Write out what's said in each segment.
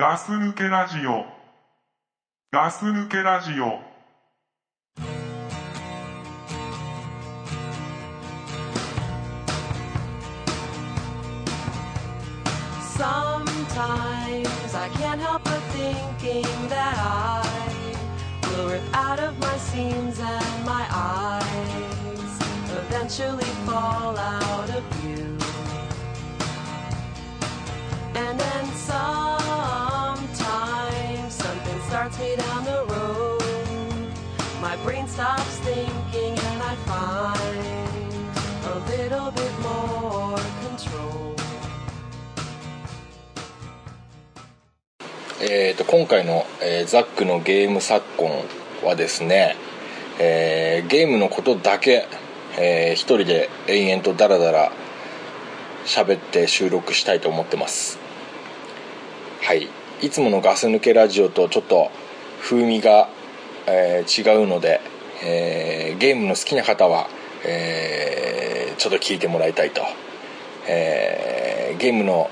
ガス抜けラジオ。ガス抜けラジオ。 Sometimes I can't help but thinking that I will rip out of my seams and my eyes eventually fall out of Stops thinking and I find a little bit more control. えー、と今回の、えーザックのゲーム昨今はですね、えーゲームのことだけ、えー一人で延々とダラダラ喋って収録したいと思ってますはいいつものガス抜けラジオとちょっと風味が、えー違うので、えーゲームの好きな方は、えーちょっと聞いてもらいたいと、えーゲームの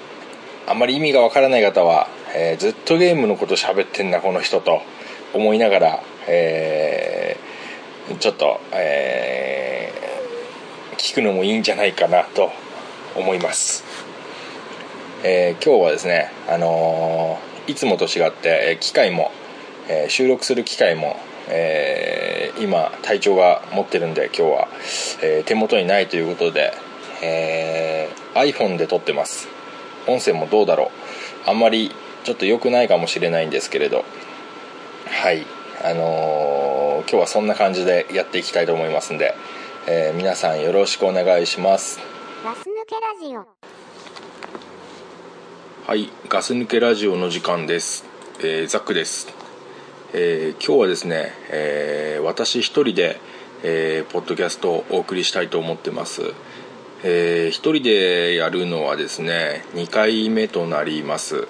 あまり意味がわからない方は、えずっとゲームのこと喋ってんなこの人と思いながら、えちょっと、え聞くのもいいんじゃないかなと思います、え今日はですね、あのいつもと違って機械も、え収録する機会も、えー今体調が持ってるんで今日は、えー手元にないということで、えー iPhone で撮ってます。音声もどうだろう。あんまりちょっと良くないかもしれないんですけれど。はい。あのー今日はそんな感じでやっていきたいと思いますんで、えー皆さんよろしくお願いします。ガス抜けラジオ。はい。ガス抜けラジオの時間です、えーザックです、えー今日はですね、えー私一人で、えーポッドキャストをお送りしたいと思ってます。えー一人でやるのはですね2回目となります、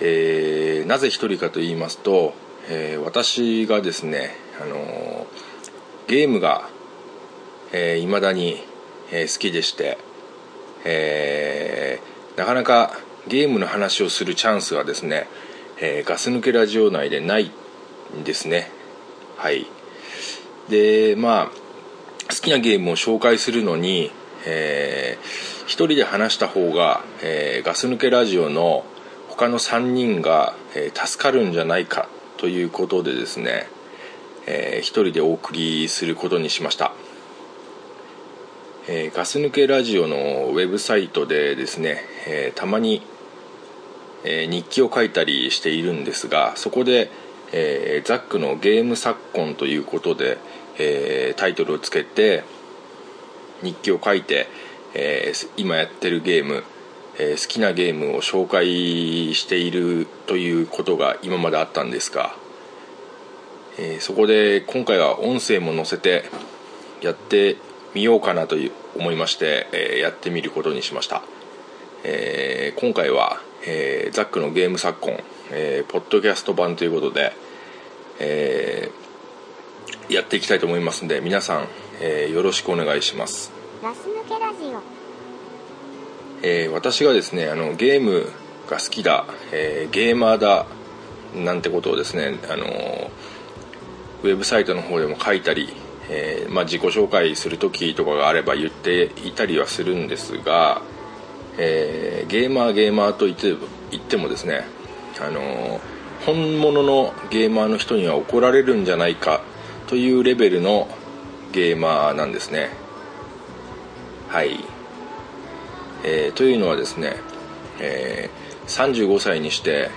えーなぜ一人かと言いますと、えー私がですね、あのーゲームがいま、未だに、えー好きでして、えーなかなかゲームの話をするチャンスがですね、えーガス抜けラジオ内でないですね。はい。でまあ好きなゲームを紹介するのに、えー一人で話した方が、えーガス抜けラジオの他の3人が、えー助かるんじゃないかということでですね、えー一人でお送りすることにしました、えーガス抜けラジオのウェブサイトでですね、えーたまに、えー日記を書いたりしているんですがそこで、えーザックのゲーム昨今ということで、えータイトルをつけて日記を書いて、えー今やってるゲーム、え好きなゲームを紹介しているということが今まであったんですが、えそこで今回は音声も載せてやってみようかなという思いまして、えやってみることにしました、えー今回は、えーザックのゲーム昨今、えーポッドキャスト版ということで、えーやっていきたいと思いますので皆さん、えーよろしくお願いします。ガス抜けラジオ。えー私がですねあのゲームが好きだ、えーゲーマーだなんてことをですねあのウェブサイトの方でも書いたり、えーまあ、自己紹介する時とかがあれば言っていたりはするんですが、えーゲーマーゲーマーと言って言ってもですねあの本物のゲーマーの人には怒られるんじゃないかというレベルのゲーマーなんですね。はい。えーというのはですね、えー35歳にして、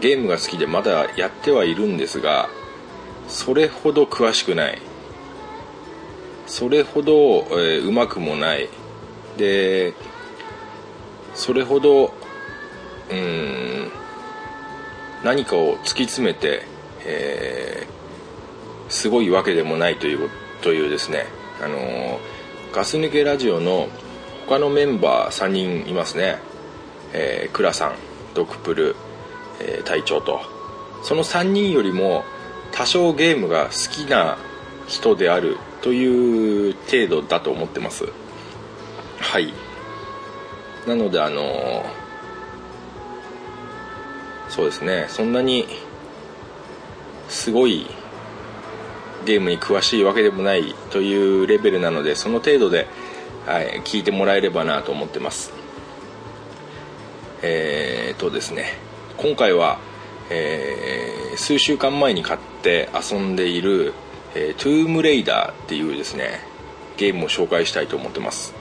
ゲームが好きでまだやってはいるんですがそれほど詳しくない。それほど、えーうまくもない。でそれほどうん何かを突き詰めて、えーすごいわけでもないというというですねあのーガス抜けラジオの他のメンバー3人いますね、えー、クラさんドクプル、えー隊長と。その3人よりも多少ゲームが好きな人であるという程度だと思ってます。はい。なのであのそうですね。そんなにすごいゲームに詳しいわけでもないというレベルなのでその程度で、はい、聞いてもらえればなと思ってます。えー、とですね。今回は、えー数週間前に買って遊んでいる、えートゥームレイダーっていうですねゲームを紹介したいと思ってます。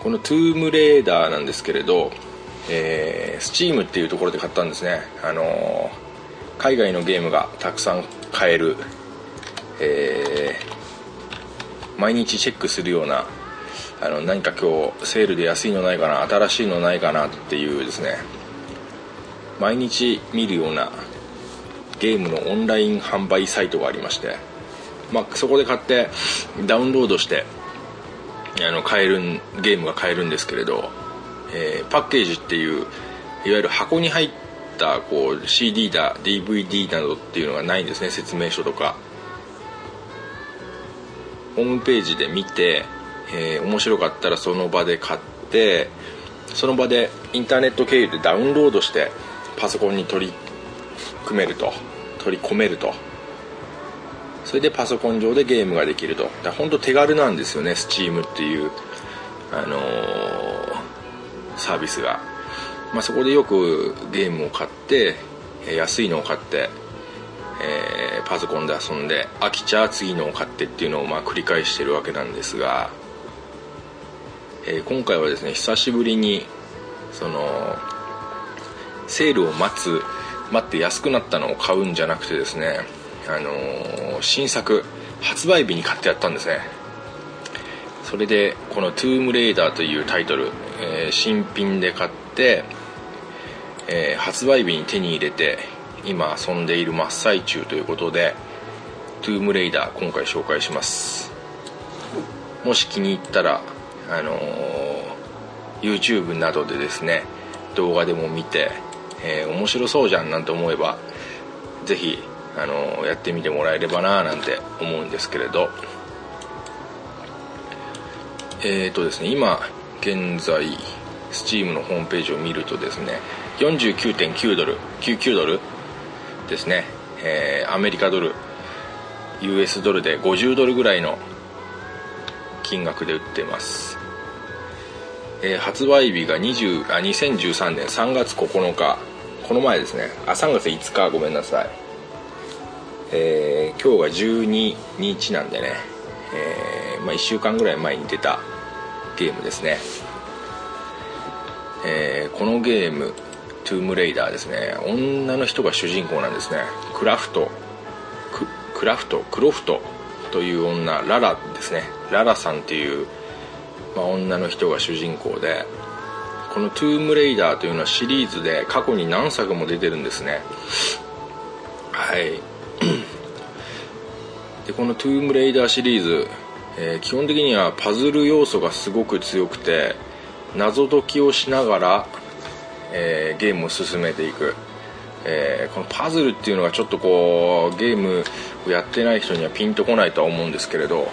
このトゥームレーダーなんですけれど、えー、Steam っていうところで買ったんですね。あのー海外のゲームがたくさん買える、えー毎日チェックするようなあの何か今日セールで安いのないかな新しいのないかなっていうですね。毎日見るようなゲームのオンライン販売サイトがありまして、まあ、そこで買ってダウンロードしてあの買えるゲームが買えるんですけれど、えーパッケージっていういわゆる箱に入ったこう CD だ DVD などっていうのがないんですね説明書とか。ホームページで見て、えー面白かったらその場で買ってその場でインターネット経由でダウンロードしてパソコンに取り組めると取り込めると。それでパソコン上でゲームができると。だから本当手軽なんですよね Steam っていう、あのーサービスが、まあ、そこでよくゲームを買って安いのを買って、えーパソコンで遊んで飽きちゃ次のを買ってっていうのをまあ繰り返してるわけなんですが、えー今回はですね久しぶりにそのセールを待つ待って安くなったのを買うんじゃなくてですねあのー新作発売日に買ってやったんですね。それでこの「トゥームレイダー」というタイトル、えー新品で買って、えー発売日に手に入れて今遊んでいる真っ最中ということで「トゥームレイダー」今回紹介します。もし気に入ったらあのー YouTube などでですね動画でも見て、えー面白そうじゃんなんて思えばぜひ、あのーやってみてもらえればななんて思うんですけれど。えーとですね今現在 Steam のホームページを見るとですね49.9ドル99ドルですね、えーアメリカドル US ドルで50ドルぐらいの金額で売ってます、えー発売日が20あ2013年3月9日。この前ですね。あ3月5日。ごめんなさい。えー今日が12日なんでね、えーまあ、1週間ぐらい前に出たゲームですね、えーこのゲーム「トゥームレイダー」ですね。女の人が主人公なんですね。クラフト。クラフト。クロフト。という女ララですね。ララさんっていう、まあ、女の人が主人公でこの「トゥームレイダー」というのはシリーズで過去に何作も出てるんですね。はい。でこの「トゥームレイダー」シリーズ、えー基本的にはパズル要素がすごく強くて謎解きをしながら、えーゲームを進めていく、えーこのパズルっていうのがちょっとこうゲームをやってない人にはピンとこないとは思うんですけれど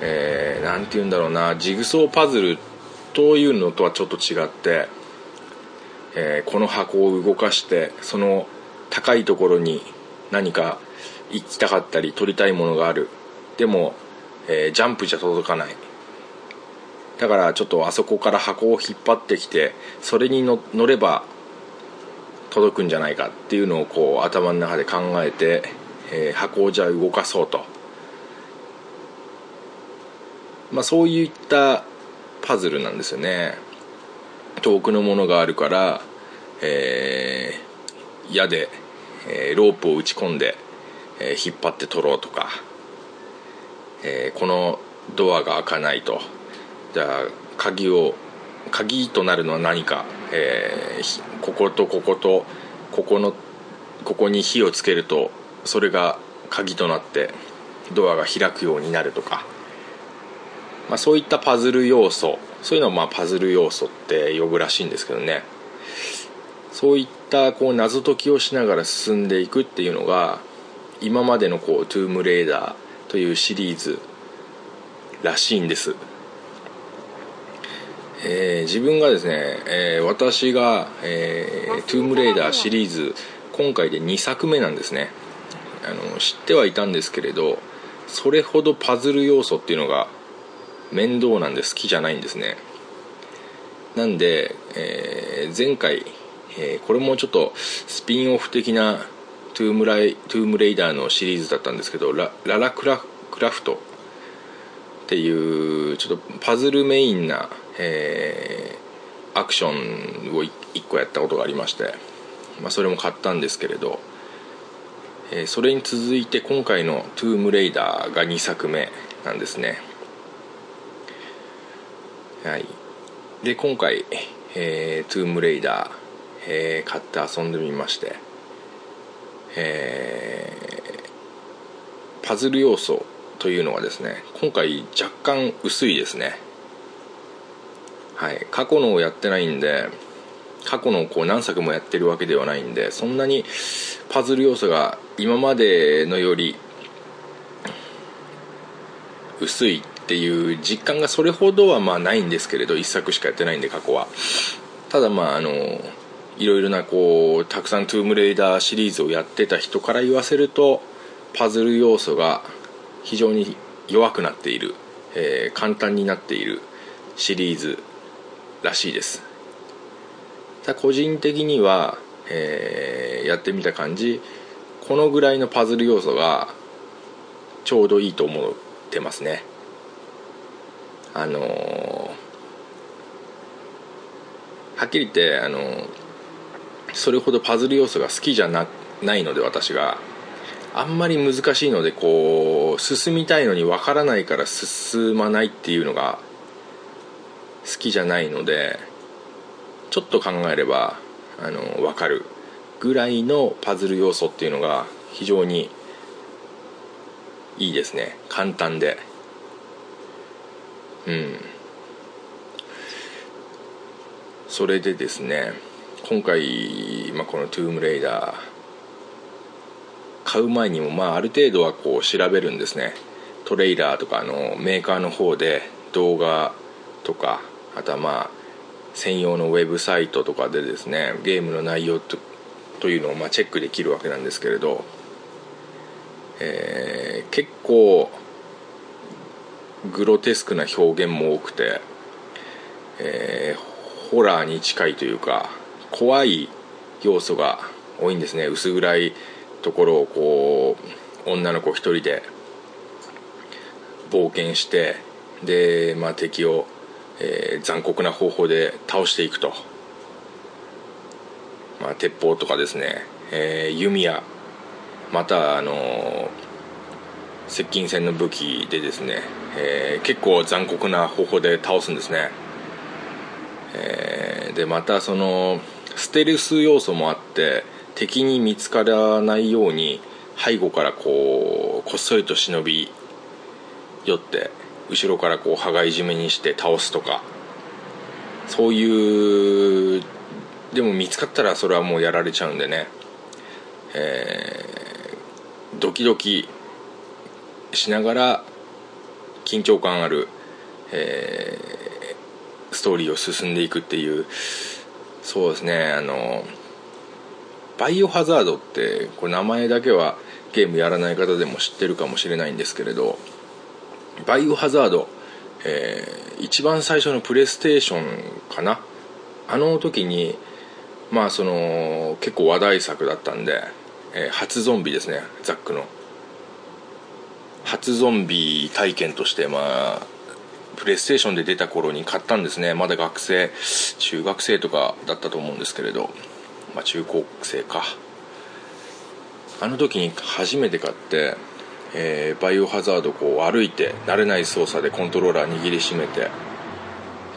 えーて言うんだろうなジグソーパズルというのとはちょっと違って、えこの箱を動かしてその高いところに何か行きたかったり取りたいものがある。でも、えージャンプじゃ届かない。だからちょっとあそこから箱を引っ張ってきてそれに乗れば届くんじゃないかっていうのをこう頭の中で考えて、えー箱をじゃあ動かそうと、まあ、そういったパズルなんですよね。遠くのものがあるから、えー矢で、えーロープを打ち込んで、えー引っ張って取ろうとか、えーこのドアが開かないと。じゃあ鍵を鍵となるのは何か、えーこことこことここのここに火をつけるとそれが鍵となってドアが開くようになるとか、まあ、そういったパズル要素。そういうのをまあパズル要素って呼ぶらしいんですけどね。そういったこう謎解きをしながら進んでいくっていうのが今までのこう「トゥームレーダー」というシリーズらしいんです、えー自分がですね、えー私が、えートゥームレイダー」シリーズ今回で2作目なんですね。あの知ってはいたんですけれどそれほどパズル要素っていうのが面倒なんで好きじゃないんですね。なんで、えー前回、えーこれもちょっとスピンオフ的なトゥームライトゥームレイダーのシリーズだったんですけどラララクラクラフト。っていうちょっとパズルメインな、えーアクションを1個やったことがありまして、まあ、それも買ったんですけれど、えーそれに続いて今回の「トゥームレイダー」が2作目なんですね。はい。で今回、えートゥームレイダー、えー買って遊んでみまして。えーパズル要素というのはですね今回若干薄いですね。はい。過去のをやってないんで過去のこう何作もやってるわけではないんでそんなにパズル要素が今までのより薄いっていう実感がそれほどはまあないんですけれど1作しかやってないんで過去は。ただまああのいろいろなこうたくさん「トゥームレイダー」シリーズをやってた人から言わせるとパズル要素が非常に弱くなっている、えー簡単になっているシリーズらしいです。た個人的には、えーやってみた感じこのぐらいのパズル要素がちょうどいいと思ってますね。あのーはっきり言ってあのーそれほどパズル要素が好きじゃなないので私が。あんまり難しいのでこう進みたいのに分からないから進まないっていうのが好きじゃないのでちょっと考えればあの分かるぐらいのパズル要素っていうのが非常にいいですね。簡単で。うん。それでですね。今回、まあ、この「トゥームレイダー」買う前にもまあある程度はこう調べるんですね。トレーラーとかあのメーカーの方で動画とかあとはまあ専用のウェブサイトとかでですねゲームの内容とというのをまあチェックできるわけなんですけれど、えー結構グロテスクな表現も多くて、えーホラーに近いというか怖い要素が多いんですね。薄暗いところをこう女の子一人で冒険してで、まあ、敵を、えー残酷な方法で倒していくと、まあ、鉄砲とかですね、えー弓矢。またあのー接近戦の武器でですね、えー結構残酷な方法で倒すんですね。えーでまたそのステルス要素もあって敵に見つからないように背後からこうこっそりと忍び寄って後ろからこう羽交い締めにして倒すとか。そういうでも見つかったらそれはもうやられちゃうんでね、えードキドキしながら緊張感ある、えーストーリーを進んでいくっていうそうですね。あのバイオハザードってこれ名前だけはゲームやらない方でも知ってるかもしれないんですけれどバイオハザード、えー一番最初のプレイステーションかな？あの時にまあその結構話題作だったんで、えー初ゾンビですね。ザックの。初ゾンビ体験としてまあプレイステーションで出た頃に買ったんですね。まだ学生中学生とかだったと思うんですけれど、まあ、中高生か。あの時に初めて買って、えーバイオハザードこう歩いて慣れない操作でコントローラー握りしめて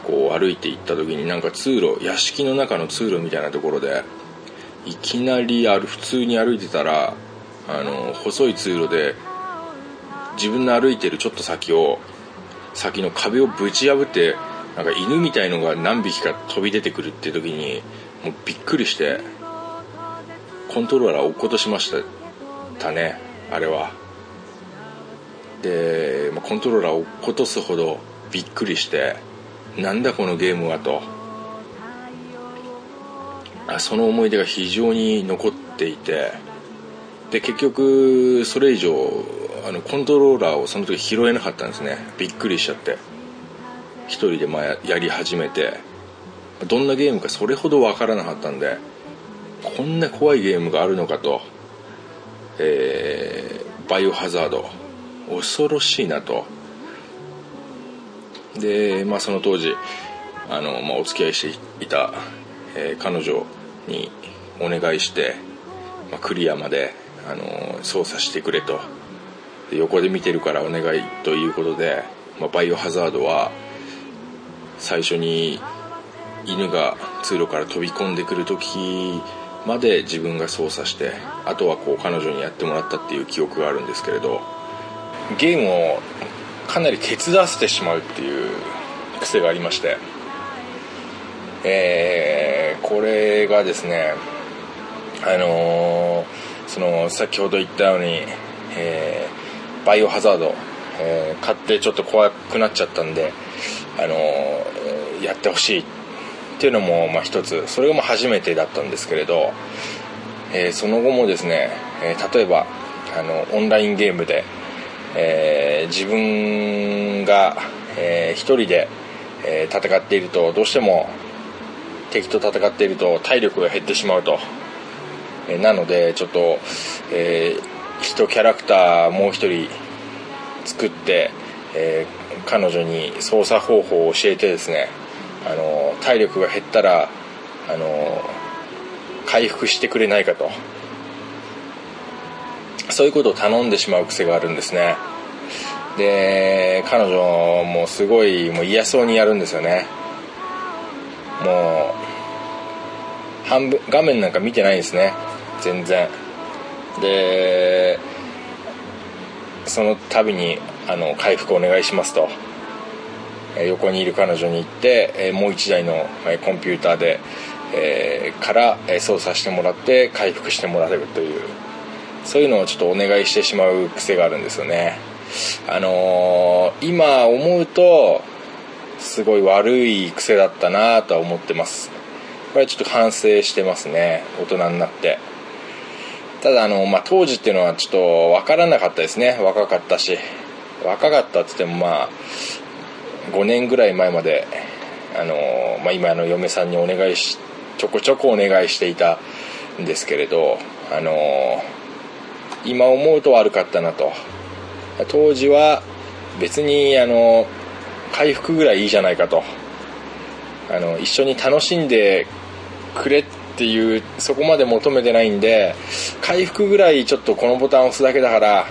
こう歩いていった時になんか通路屋敷の中の通路みたいなところでいきなりある普通に歩いてたらあの細い通路で自分の歩いてるちょっと先を先の壁をぶち破ってなんか犬みたいのが何匹か飛び出てくるっていう時にもうびっくりしてコントローラー落っことしましたねあれは。で、コントローラーを落っことすほどびっくりしてなんだこのゲームはと。あその思い出が非常に残っていてで結局それ以上あのコントローラーをその時拾えなかったんですね。びっくりしちゃって。一人でまあやり始めて。どんなゲームかそれほどわからなかったんでこんな怖いゲームがあるのかと。えーバイオハザード。恐ろしいなと。で、まあ、その当時あの、まあ、お付き合いしていた、えー彼女にお願いして、まあ、クリアまであの操作してくれと。横で見てるからお願いということで、まあ、バイオハザードは最初に犬が通路から飛び込んでくる時まで自分が操作してあとはこう彼女にやってもらったっていう記憶があるんですけれどゲームをかなり手伝わせてしまうっていう癖がありましてえーこれがですねあのーその先ほど言ったように、えーバイオハザード、えー買ってちょっと怖くなっちゃったんで、あのーやってほしいっていうのも、まあ、一つ。それが初めてだったんですけれど、えーその後もですね、え例えばあのオンラインゲームで、え自分が、えー人で、え戦っているとどうしても敵と戦っていると体力が減ってしまうと、えなのでちょっと、えー一キャラクターもう一人作って、えー彼女に操作方法を教えてですねあの体力が減ったらあの回復してくれないかと。そういうことを頼んでしまう癖があるんですね。で彼女もすごいもう嫌そうにやるんですよね。もう半分画面なんか見てないんですね。全然。でその度にあの回復お願いしますと。横にいる彼女に言って、もう1台のコンピューターで、えーから操作してもらって回復してもらえるという。そういうのをちょっとお願いしてしまう癖があるんですよね。あのー今思うとすごい悪い癖だったなとは思ってます。これはちょっと反省してますね。大人になって。ただあの、まあ、当時っていうのはちょっと分からなかったですね。若かったし。若かったっつってもまあ5年ぐらい前まであの、まあ、今の嫁さんにお願いしちょこちょこお願いしていたんですけれどあの今思うと悪かったなと。当時は別にあの回復ぐらいいいじゃないかと。あの一緒に楽しんでくれっていうそこまで求めてないんで回復ぐらいちょっとこのボタンを押すだけだから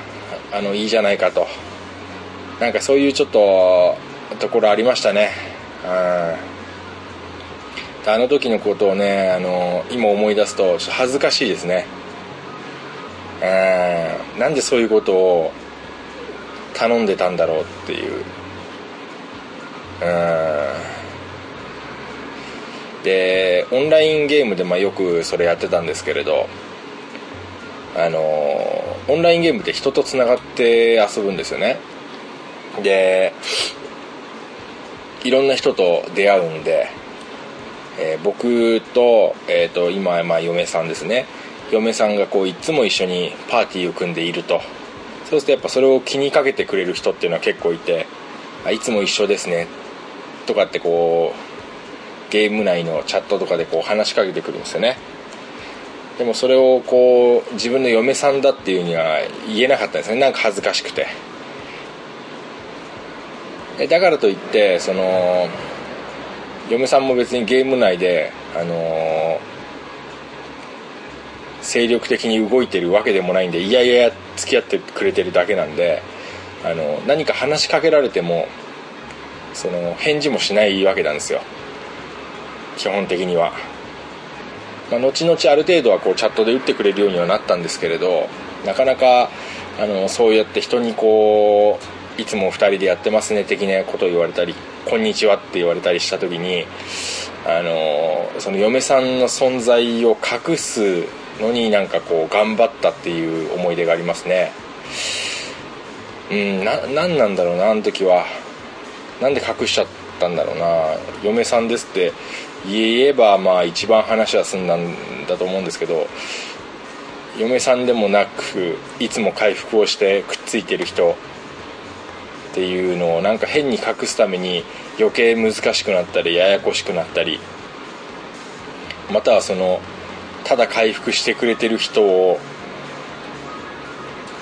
あのいいじゃないかと。なんかそういうちょっとところありましたね。うんあの時のことをねあの今思い出すとちょっと恥ずかしいですね。うんなんでそういうことを頼んでたんだろうっていう。うんでオンラインゲームでまあよくそれやってたんですけれどあのオンラインゲームって人とつながって遊ぶんですよね。でいろんな人と出会うんで、えー僕と,、えー、と今、まあ、嫁さんですね。嫁さんがこういつも一緒にパーティーを組んでいると。そうするとやっぱそれを気にかけてくれる人っていうのは結構いてあいつも一緒ですね。とかってこうゲーム内のチャットとかでこう話しかけてくるんですよね。でもそれをこう自分の嫁さんだっていうには言えなかったんですね。なんか恥ずかしくて。だからといってその嫁さんも別にゲーム内であのー精力的に動いてるわけでもないんでいやいや付き合ってくれてるだけなんであの何か話しかけられてもその返事もしないわけなんですよ。基本的には、まあ、後々ある程度はこうチャットで打ってくれるようにはなったんですけれどなかなかあのそうやって人にこういつも2人でやってますね的なことを言われたり「こんにちは」って言われたりした時にあのその嫁さんの存在を隠すのになんかこう頑張ったっていう思い出がありますね。うんな何なんだろうなあの時は。なんで隠しちゃっったんだろうな。嫁さんですって言えばまあ一番話は済んだんだと思うんですけど嫁さんでもなくいつも回復をしてくっついてる人っていうのをなんか変に隠すために余計難しくなったりややこしくなったりまたはそのただ回復してくれてる人を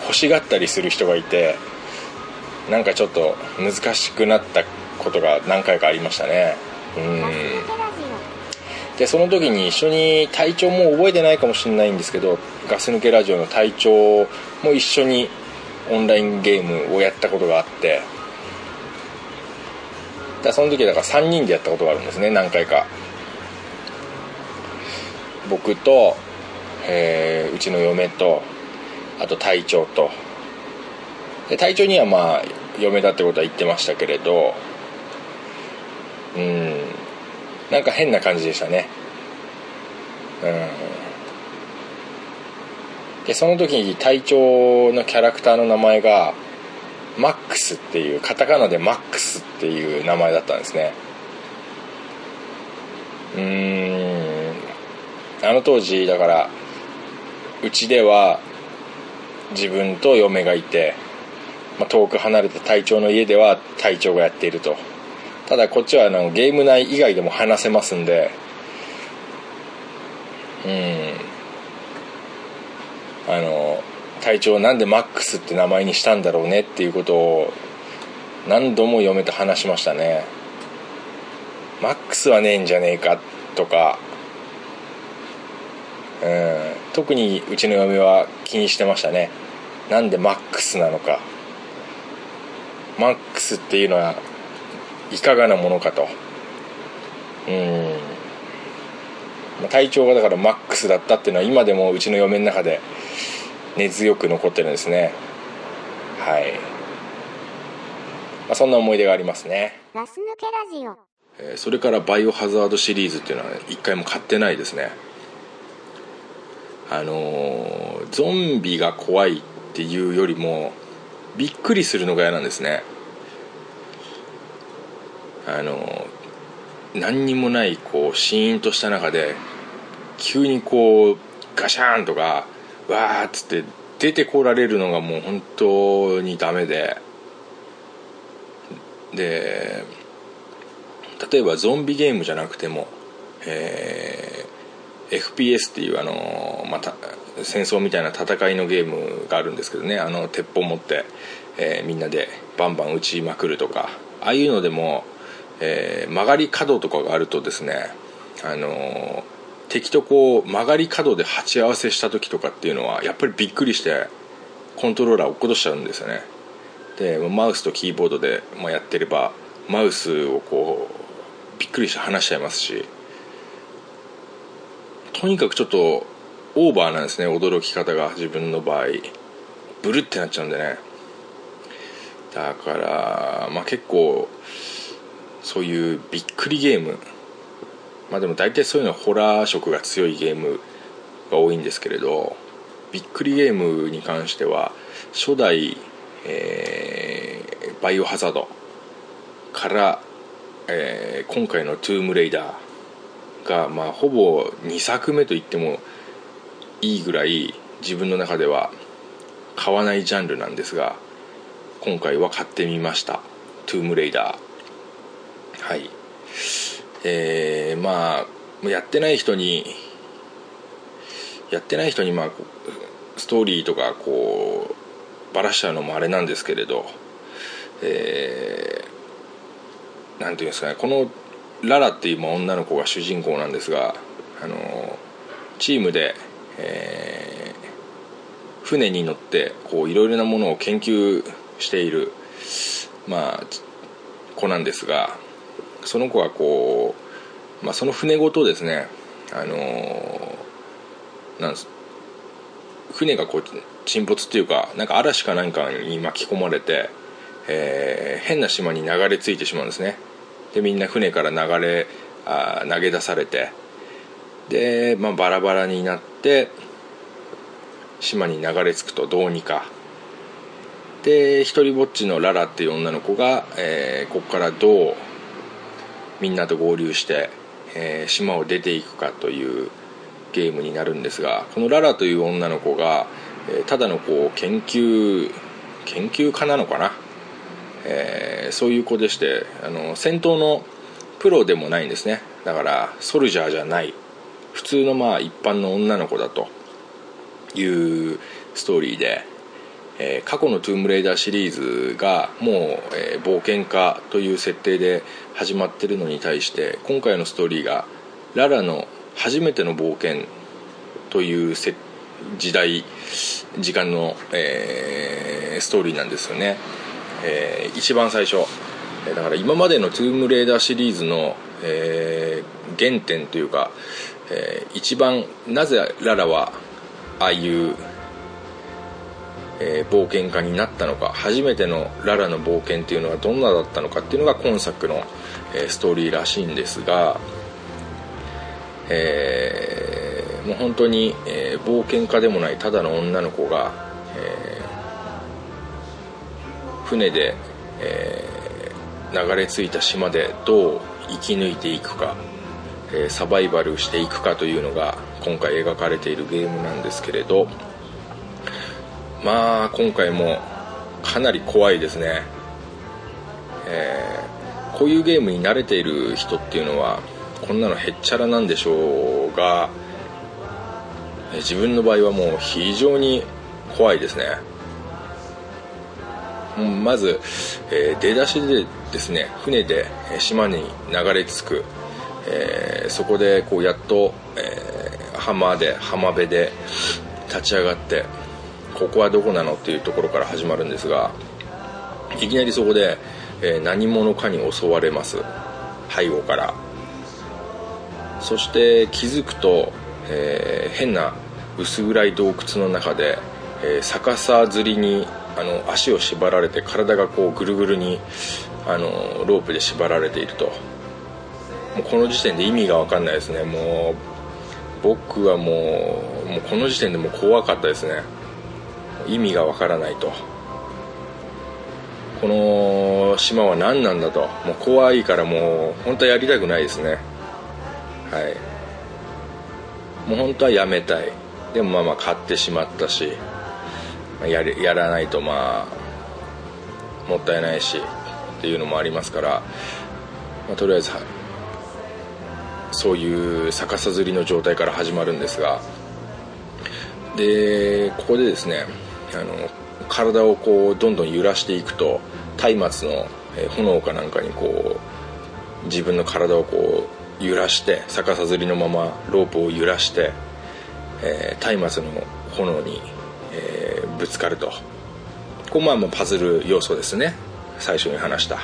欲しがったりする人がいてなんかちょっと難しくなったことが何回かありましたね。うん。でその時に一緒に隊長も覚えてないかもしれないんですけどガス抜けラジオの隊長も一緒にオンラインゲームをやったことがあってだその時だから3人でやったことがあるんですね何回か。僕と、えーうちの嫁とあと隊長と。で隊長にはまあ嫁だってことは言ってましたけれどうん。なんか変な感じでしたね。うん。でその時に隊長のキャラクターの名前がマックスっていうカタカナでマックスっていう名前だったんですね。うん。あの当時だからうちでは自分と嫁がいて、まあ、遠く離れた隊長の家では隊長がやっていると。ただこっちはあのゲーム内以外でも話せますんで。うん。あの隊長なんでマックスって名前にしたんだろうねっていうことを何度も嫁と話しましたね。マックスはねえんじゃねえかとか。うん。特にうちの嫁は気にしてましたね。なんでマックスなのか。マックスっていうのはいかがなものかと。うん。まあ体調がだからマックスだったっていうのは今でもうちの嫁の中で根強く残ってるんですね。はい、まあ、そんな思い出がありますね。ス抜けラジオ。えーそれからバイオハザードシリーズっていうのは一回も買ってないですね。あのーゾンビが怖いっていうよりもびっくりするのが嫌なんですねあの何にもないこうシーンとした中で急にこうガシャーンとかわーっつって出てこられるのがもう本当にダメでで例えばゾンビゲームじゃなくても、えー FPS っていうあの、また戦争みたいな戦いのゲームがあるんですけどねあの鉄砲持って、えーみんなでバンバン撃ちまくるとかああいうのでも、えー曲がり角とかがあるとですねあの敵とこう曲がり角で鉢合わせした時とかっていうのはやっぱりびっくりしてコントローラー落っことしちゃうんですよね。でマウスとキーボードで、まあ、やってればマウスをこうびっくりして離しちゃいますしとにかくちょっとオーバーなんですね驚き方が自分の場合。ブルってなっちゃうんでね。だからまあ結構そういうびっくりゲーム。まあでも大体そういうのはホラー色が強いゲームが多いんですけれどびっくりゲームに関しては初代、えーバイオハザードから、えー今回の「トゥームレイダー」が、まあ、ほぼ2作目と言ってもいいぐらい自分の中では買わないジャンルなんですが今回は買ってみました「トゥームレイダー」はい。えー、まあやってない人にやってない人にまあストーリーとかこうばらしちゃうのもあれなんですけれどえーなんていうんですかねこのララっていう女の子が主人公なんですがあのチームで、えー船に乗ってこういろいろなものを研究しているまあ子なんですがその子はこう、まあ、その船ごとですねあのなん船がこう沈没っていうかなんか嵐かなんかに巻き込まれて、えー変な島に流れ着いてしまうんですね。でみんな船から流れあ投げ出されてで、まあ、バラバラになって島に流れ着くとどうにか。で一人ぼっちのララっていう女の子が、えーここからどう、みんなと合流して、えー島を出ていくかというゲームになるんですがこのララという女の子が、えーただのこう研究研究家なのかな、えーそういう子でしてあの戦闘のプロでもないんですね。だからソルジャーじゃない。普通のまあ一般の女の子だというストーリーで、えー過去の「トゥームレイダー」シリーズがもう、えー冒険家という設定で始まってるのに対して今回のストーリーがララの初めての冒険というせ時代時間の、えーストーリーなんですよね、えー一番最初。だから今までの「トゥームレイダー」シリーズの、えー原点というか、えー一番なぜララはああいう、えー冒険家になったのか初めてのララの冒険っていうのはどんなだったのかっていうのが今作の、えーストーリーらしいんですが、えーもう本当に、え冒険家でもないただの女の子が、え船で、え流れ着いた島でどう生き抜いていくか、えサバイバルしていくかというのが今回描かれているゲームなんですけれどまあ今回もかなり怖いですね、えーこういうゲームに慣れている人っていうのはこんなのへっちゃらなんでしょうが自分の場合はもう非常に怖いですね。まず、えー出だしでですね船で島に流れ着く、えーそこでこうやっと、えー浜で浜辺で立ち上がってここはどこなのっていうところから始まるんですがいきなりそこで、えー何者かに襲われます。背後から。そして気づくと、えー変な薄暗い洞窟の中で、えー逆さ吊りにあの足を縛られて体がこうぐるぐるにあのロープで縛られていると。もうこの時点で意味が分かんないですね。もう僕はもうもうこの時点でもう怖かったですね。意味が分からないと。この島は何なんだと。もう怖いからもう本当はやりたくないですね。はい。もう本当はやめたい。でもまあまあ買ってしまったしやりやらないとまあもったいないしっていうのもありますから、まあとりあえずそういう逆さ吊りの状態から始まるんですが。でここでですねあの体をこうどんどん揺らしていくと松明の炎かなんかにこう自分の体をこう揺らして逆さ吊りのままロープを揺らしてえー松明の炎に、えーぶつかると。ここまあもうパズル要素ですね。最初に話した。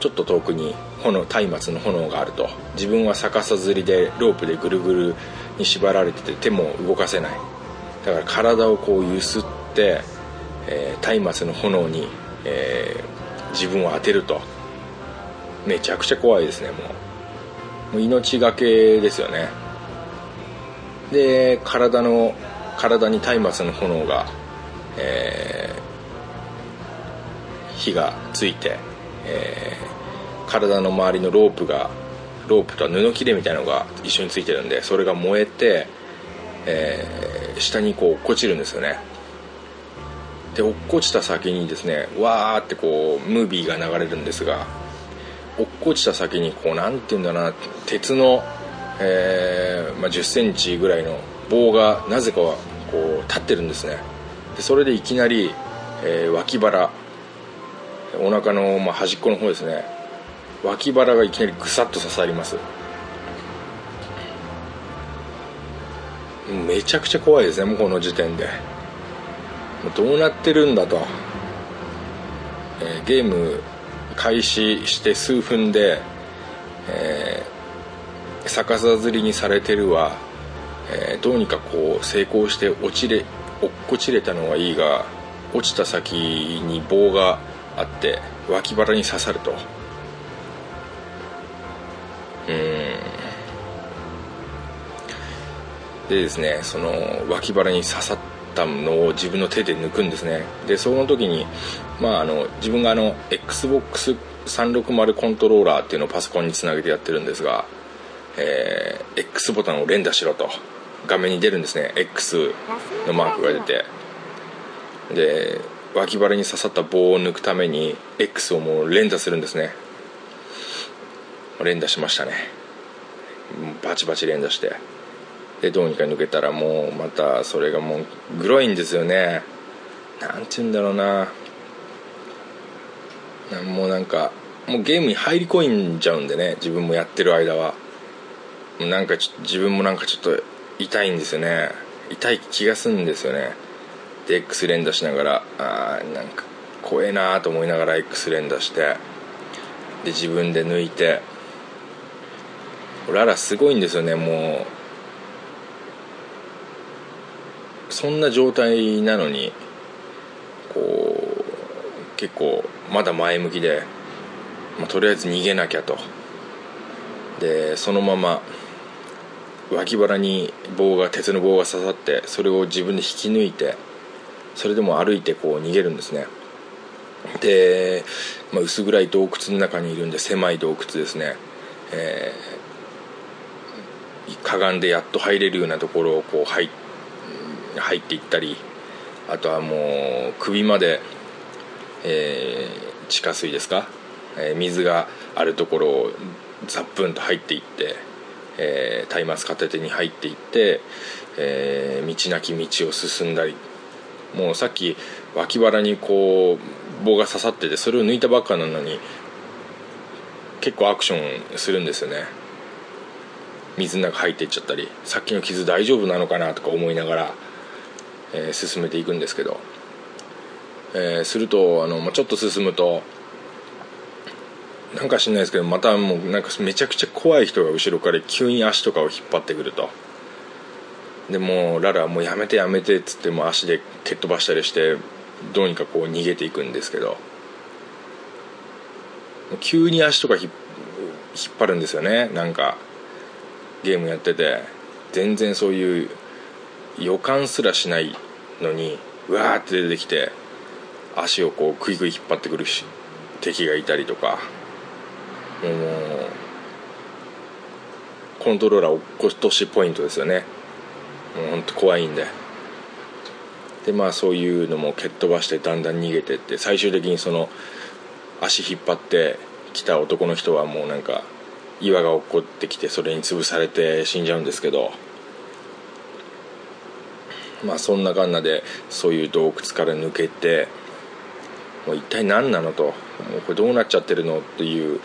ちょっと遠くに炎松明の炎があると。自分は逆さ吊りでロープでぐるぐるに縛られてて手も動かせない。だから体をこう揺すってえー松明の炎に、えー自分を当てると。めちゃくちゃ怖いですねもう。もう命がけですよね。で体の体に松明の炎が、えー火がついて、えー体の周りのロープがロープとは布切れみたいなのが一緒についてるんでそれが燃えて、え下にこう落っこちるんですよね。で落っこちた先にですねわーってこうムービーが流れるんですが落っこちた先にこうなんていうんだな鉄の、えーまあ、1 0センチぐらいの棒がなぜかこう立ってるんですね。でそれでいきなり、えー脇腹お腹のまあ端っこの方ですね。脇腹がいきなりぐさっと刺さります。めちゃくちゃ怖いですねもうこの時点で。どうなってるんだと、えーゲーム開始して数分で、えー逆さ吊りにされてるわ、えーどうにかこう成功して落ちれ落っこちれたのはいいが落ちた先に棒があって脇腹に刺さると。でですねその脇腹に刺さったのを自分の手で抜くんですね。でその時にまああの自分があの XBOX 360コントローラーっていうのをパソコンにつなげてやってるんですが、えー X ボタンを連打しろと。画面に出るんですね。X のマークが出て。で脇腹に刺さった棒を抜くために X をもう連打するんですね。連打しましたね。バチバチ連打して。でどうにか抜けたらもうまたそれがもうグロいんですよね。なんて言うんだろうな。もうなんかもうゲームに入り込んじゃうんでね。自分もやってる間は。なんか自分もなんかちょっと痛いんですよね。痛い気がするんですよね。で X 連打しながらあーなんか怖えなと思いながら X 連打して。で自分で抜いて。ララすごいんですよね。もうそんな状態なのにこう結構まだ前向きで、まあ、とりあえず逃げなきゃと。でそのまま脇腹に棒が鉄の棒が刺さってそれを自分で引き抜いてそれでも歩いてこう逃げるんですね。で、まあ、薄暗い洞窟の中にいるんで狭い洞窟ですね、えーかがんでやっと入れるようなところをこう入って入っていったりあとはもう首まで、えー地下水ですか、えー水があるところをザップンと入っていって、えー松明片手に入っていって、えー道なき道を進んだり。もうさっき脇腹にこう棒が刺さっててそれを抜いたばっかなのに結構アクションするんですよね。水の中入っていっちゃったりさっきの傷大丈夫なのかなとか思いながら、えー進めていくんですけど、えーするとあの、まあ、ちょっと進むとなんか知んないですけどまたもうなんかめちゃくちゃ怖い人が後ろから急に足とかを引っ張ってくると。でもうララはもうやめてやめてっつっても足で蹴っ飛ばしたりしてどうにかこう逃げていくんですけど。急に足とか引っ引っ張るんですよね。なんかゲームやってて。全然そういう予感すらしないのにうわーって出てきて足をこうクイクイ引っ張ってくるし敵がいたりとかもうコントローラー落っことしポイントですよね。もうほんと怖いんで。でまあそういうのも蹴っ飛ばしてだんだん逃げてって最終的にその足引っ張ってきた男の人はもうなんか岩が落っこってきてそれに潰されて死んじゃうんですけどまあそんなかんなでそういう洞窟から抜けてもう一体何なのともうこれどうなっちゃってるのっていう、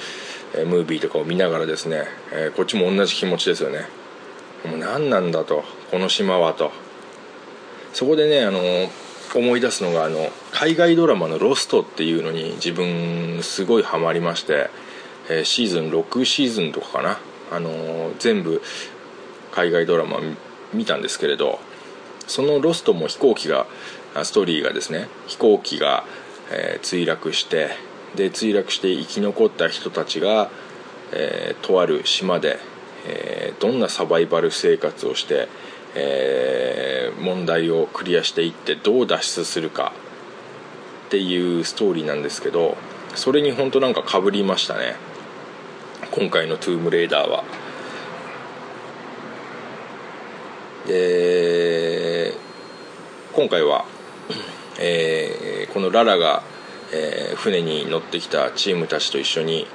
えムービーとかを見ながらですね、えこっちも同じ気持ちですよね。もう何なんだとこの島はと。そこでねあの思い出すのがあの海外ドラマの「ロスト」っていうのに自分すごいハマりまして、えシーズン6シーズンとかかな。あの全部海外ドラマ見たんですけれどその「ロスト」も飛行機がストーリーがですね飛行機が、えー墜落してで墜落して生き残った人たちが、えーとある島で、えーどんなサバイバル生活をして、え問題をクリアしていってどう脱出するかっていうストーリーなんですけどそれに本当なんかかぶりましたね。今回の「トゥームレーダーは」で今回は、えーこのララが、えー船に乗ってきたチームたちと一緒に、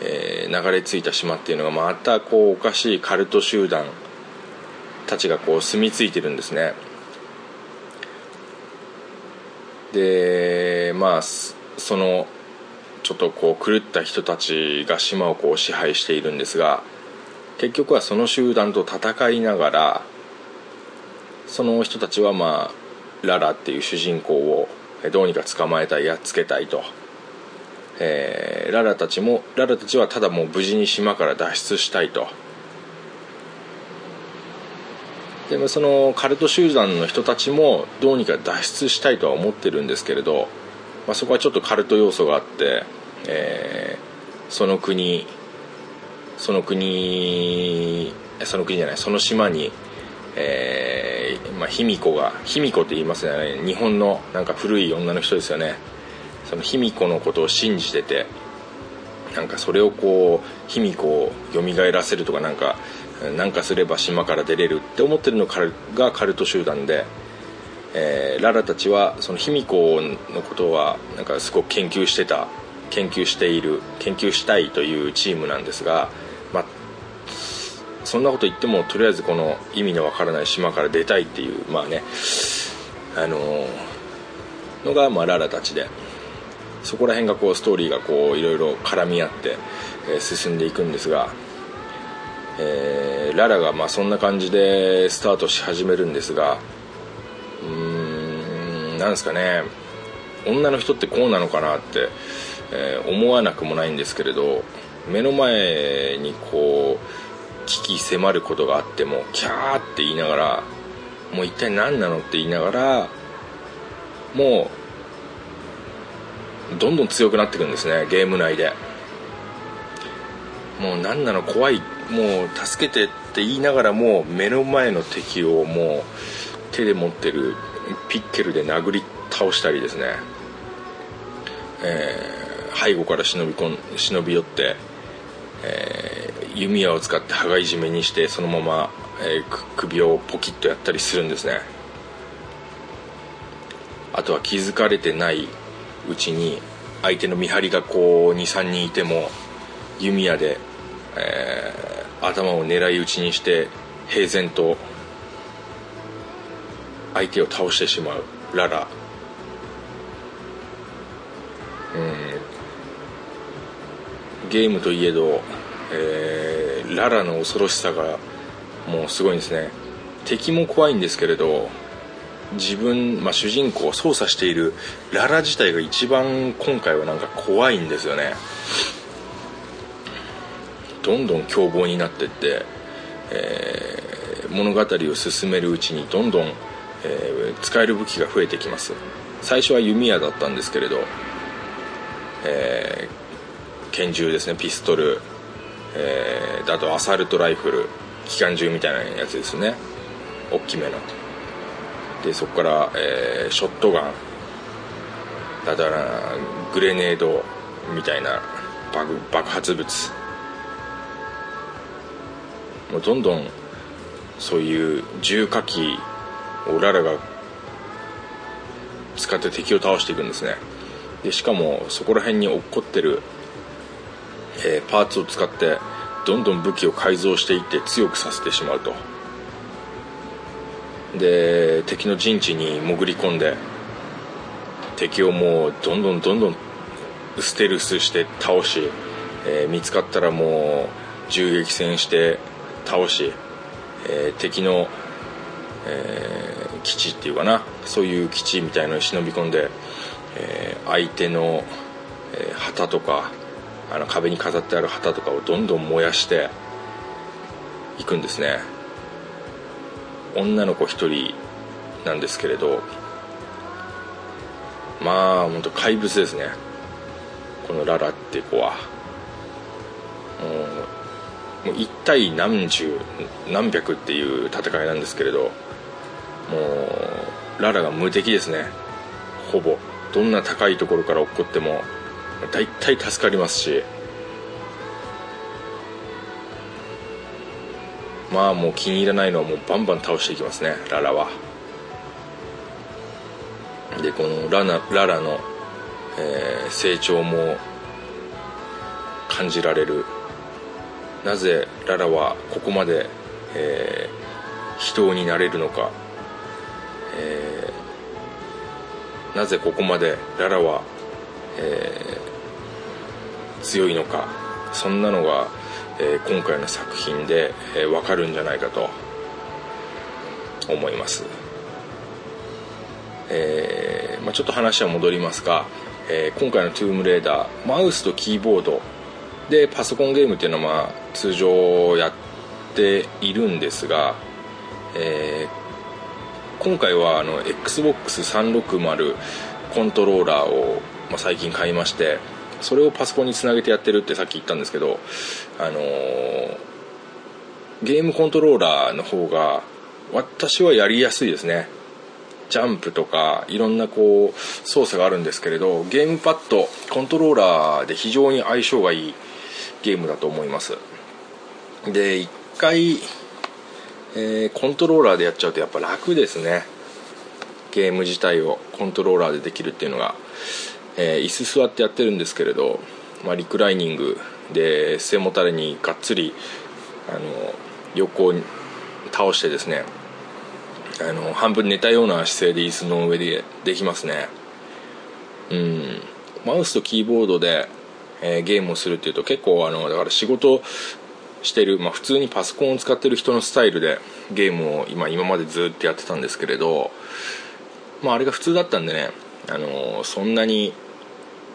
えー流れ着いた島っていうのがまたこうおかしいカルト集団たちがこう住み着いてるんですね。でまあそのちょっとこう狂った人たちが島をこう支配しているんですが結局はその集団と戦いながらその人たちはまあララっていう主人公をどうにか捕まえたいやっつけたいと、えーララたちもララたちはただもう無事に島から脱出したいと。でもそのカルト集団の人たちもどうにか脱出したいとは思ってるんですけれど、まあ、そこはちょっとカルト要素があって、えーその国その国その国じゃないその島に、えーまあ、卑弥呼が卑弥呼って言いますよね。日本のなんか古い女の人ですよね。その卑弥呼のことを信じててなんかそれをこう卑弥呼を蘇らせるとかなんかなんかすれば島から出れるって思ってるのがカルト集団で、えーララたちはその卑弥呼のことはなんかすごく研究してた研究している研究したいというチームなんですが、そんなこと言ってもとりあえずこの意味のわからない島から出たいっていうまあねあのーのが、まあ、ララたちでそこら辺がこうストーリーがこういろいろ絡み合って、えー進んでいくんですが、えーララがまあそんな感じでスタートし始めるんですがうーんなんですかね女の人ってこうなのかなって、えー思わなくもないんですけれど目の前にこう危機迫ることがあってもキャーって言いながらもう一体何なのって言いながらもうどんどん強くなっていくんですねゲーム内で。もう何なの怖いもう助けてって言いながらも目の前の敵をもう手で持ってるピッケルで殴り倒したりですね、えー背後から忍び込ん忍び寄って、えー弓矢を使って羽交い締めにしてそのまま、えー首をポキッとやったりするんですね。あとは気づかれてないうちに相手の見張りがこう23人いても弓矢で、えー頭を狙い撃ちにして平然と相手を倒してしまうララ。うん。ゲームといえど、えーララの恐ろしさがもうすごいんですね。敵も怖いんですけれど自分、まあ、主人公を操作しているララ自体が一番今回はなんか怖いんですよね。どんどん凶暴になっていって、えー物語を進めるうちにどんどん、えー使える武器が増えてきます。最初は弓矢だったんですけれど、えー拳銃ですねピストル、えーあとアサルトライフル機関銃みたいなやつですね。大きめの。でそこから、えーショットガン。だからグレネードみたいな爆爆発物。もうどんどんそういう重火器をララが使って敵を倒していくんですね。でしかもそこら辺に落っこってる、えーパーツを使ってどんどん武器を改造していって強くさせてしまうと。で敵の陣地に潜り込んで敵をもうどんどんどんどんステルスして倒し、えー見つかったらもう銃撃戦して倒し、えー敵の、えー基地っていうかなそういう基地みたいのに忍び込んで、え相手の、え旗とかあの壁に飾ってある旗とかをどんどん燃やしていくんですね。女の子一人なんですけれどまあ本当怪物ですね。このララって子は。もうもう一対何十何百っていう戦いなんですけれどもうララが無敵ですね。ほぼ。どんな高いところから落っこっても大体助かりますし。まあもう気に入らないのはもうバンバン倒していきますねララは。でこのラナララの、えー成長も感じられる。なぜララはここまで、えー人になれるのか、えーなぜここまでララは、えー強いのかそんなのが、えー今回の作品で、えーわかるんじゃないかと思います、えーまあ、ちょっと話は戻りますが、えー今回の「トゥームレーダー」マウスとキーボードでパソコンゲームっていうのはまあ通常やっているんですが、えー今回はあの XBOX360 コントローラーを、まあ、最近買いましてそれをパソコンにつなげてやってるってさっき言ったんですけど、あのーゲームコントローラーの方が私はやりやすいですね。ジャンプとかいろんなこう操作があるんですけれどゲームパッドコントローラーで非常に相性がいいゲームだと思います。で一回、えーコントローラーでやっちゃうとやっぱ楽ですね。ゲーム自体をコントローラーでできるっていうのが、えー椅子座ってやってるんですけれど、まあ、リクライニングで背もたれにがっつりあの横に倒してですねあの半分寝たような姿勢で椅子の上でできますね。うん。マウスとキーボードで、えーゲームをするっていうと結構あのだから仕事してる、まあ、普通にパソコンを使ってる人のスタイルでゲームを今今までずっとやってたんですけれど、まあ、あれが普通だったんでねあのそんなに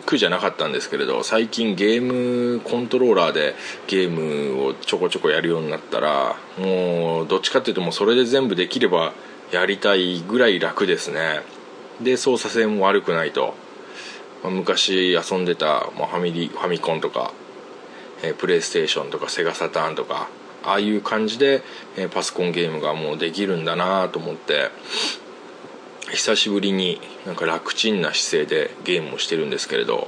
苦じゃなかったんですけれど最近ゲームコントローラーでゲームをちょこちょこやるようになったらもうどっちかっていうともうそれで全部できればやりたいぐらい楽ですね。で操作性も悪くないと、まあ昔遊んでた、まあ、ファミリファミコンとか、えープレイステーションとかセガサターンとかああいう感じで、えーパソコンゲームがもうできるんだなと思って。久しぶりになんか楽ちんな姿勢でゲームをしてるんですけれど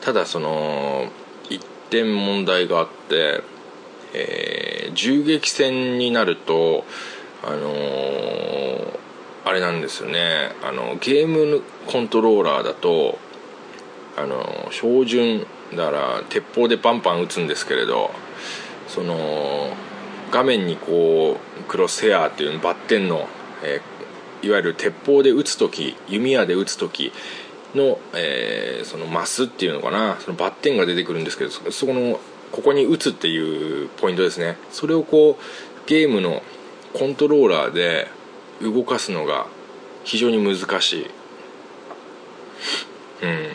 ただその一点問題があって、えー銃撃戦になるとあのーあれなんですよね。あのゲームコントローラーだとあの標準だから鉄砲でバンバン撃つんですけれどその画面にこうクロスヘアっていうバッテンの、えーいわゆる鉄砲で撃つ時弓矢で撃つ時の,、えーそのマスっていうのかなそのバッテンが出てくるんですけどそこのここに撃つっていうポイントですね。それをこうゲームのコントローラーで動かすのが非常に難しい。うん。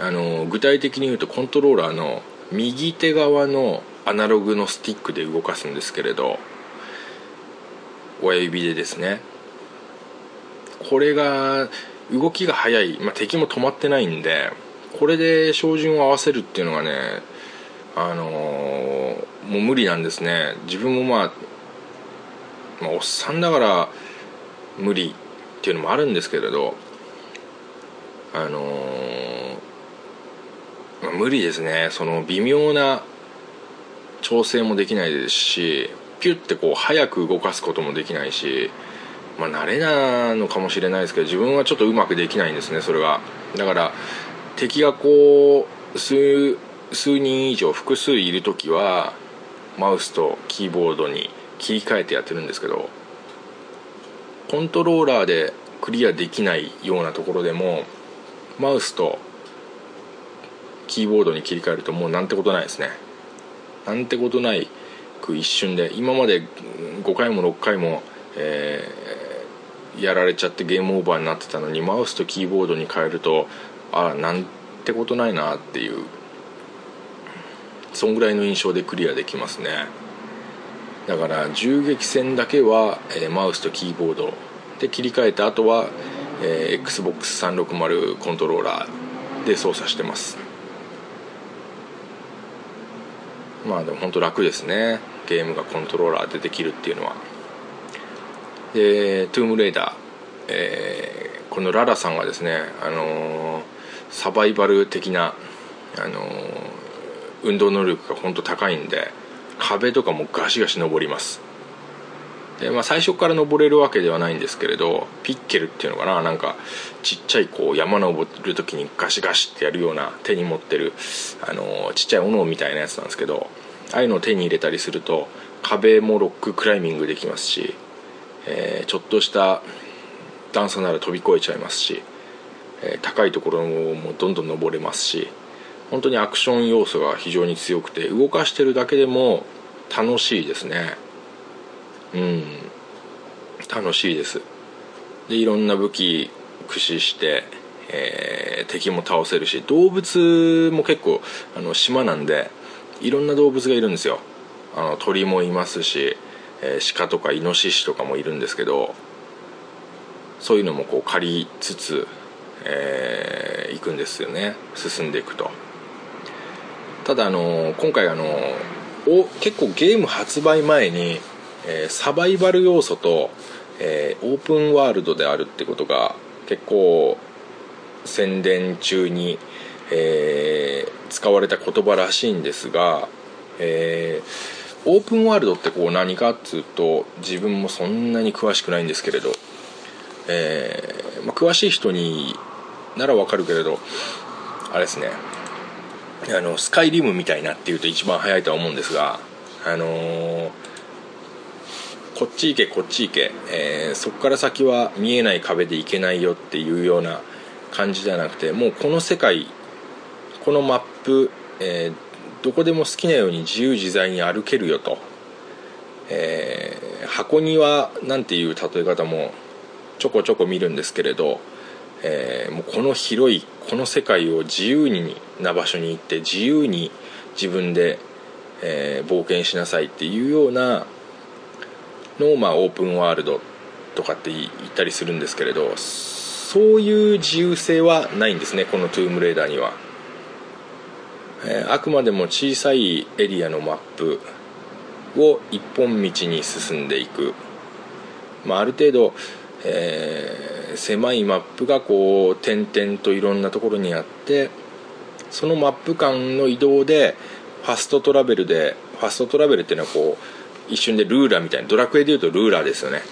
あの具体的に言うとコントローラーの右手側のアナログのスティックで動かすんですけれど親指でですね。これが動きが速い、まあ、敵も止まってないんでこれで照準を合わせるっていうのがねあのーもう無理なんですね。自分もまあ、まあ、おっさんだから無理っていうのもあるんですけれどあのーまあ無理ですね。その微妙な調整もできないですしピュッてこう早く動かすこともできないしまあ慣れなのかもしれないですけど自分はちょっとうまくできないんですねそれが。だから敵がこう数数人以上複数いる時はマウスとキーボードに切り替えてやってるんですけどコントローラーでクリアできないようなところでもマウスとキーボードに切り替えるともうなんてことないですね。なんてことないく一瞬で今まで5回も6回も、えーやられちゃってゲームオーバーになってたのにマウスとキーボードに変えるとああなんてことないなっていうそんぐらいの印象でクリアできますね。だから銃撃戦だけは、えーマウスとキーボードで切り替えた後は、えー XBOX360 コントローラーで操作してます。まあでも本当楽ですね。ゲームがコントローラーでできるっていうのは。でトゥームレイダー、えーこのララさんがですね、あのーサバイバル的な、あのー運動能力が本当高いんで壁とかもガシガシ登ります。で、まあ、最初から登れるわけではないんですけれどピッケルっていうのかななんかちっちゃいこう山登る時にガシガシってやるような手に持ってる、あのーちっちゃい斧みたいなやつなんですけどああいうのを手に入れたりすると壁もロッククライミングできますし、えーちょっとした段差なら飛び越えちゃいますし、えー高いところもどんどん登れますし本当にアクション要素が非常に強くて動かしてるだけでも楽しいですね。うん。楽しいです。でいろんな武器駆使して、えー敵も倒せるし動物も結構あの島なんでいろんな動物がいるんですよ。あの鳥もいますし、えー鹿とかイノシシとかもいるんですけどそういうのもこう借りつつ、えー行くんですよね。進んでいくと。ただあの今回あのお結構ゲーム発売前に、えーサバイバル要素と、えーオープンワールドであるってことが結構宣伝中にえー使われた言葉らしいんですが、えーオープンワールドってこう何かっつうと自分もそんなに詳しくないんですけれど、えーまあ、詳しい人にならわかるけれどあれですねあのスカイリムみたいなっていうと一番早いとは思うんですがあのーこっち行けこっち行け、えーそこから先は見えない壁で行けないよっていうような感じじゃなくてもうこの世界このマップ、えーどこでも好きなように自由自在に歩けるよと、えー箱庭なんていう例え方もちょこちょこ見るんですけれど、えーもうこの広いこの世界を自由にな場所に行って自由に自分で、えー冒険しなさいっていうようなのを、まあ、オープンワールドとかって言ったりするんですけれどそういう自由性はないんですねこのトゥームレーダーには、えあくまでも小さいエリアのマップを一本道に進んでいく、まあ、ある程度、えー狭いマップがこう点々といろんなところにあってそのマップ間の移動でファストトラベルでファストトラベルっていうのはこう一瞬でルーラーみたいなドラクエでいうとルーラーですよね。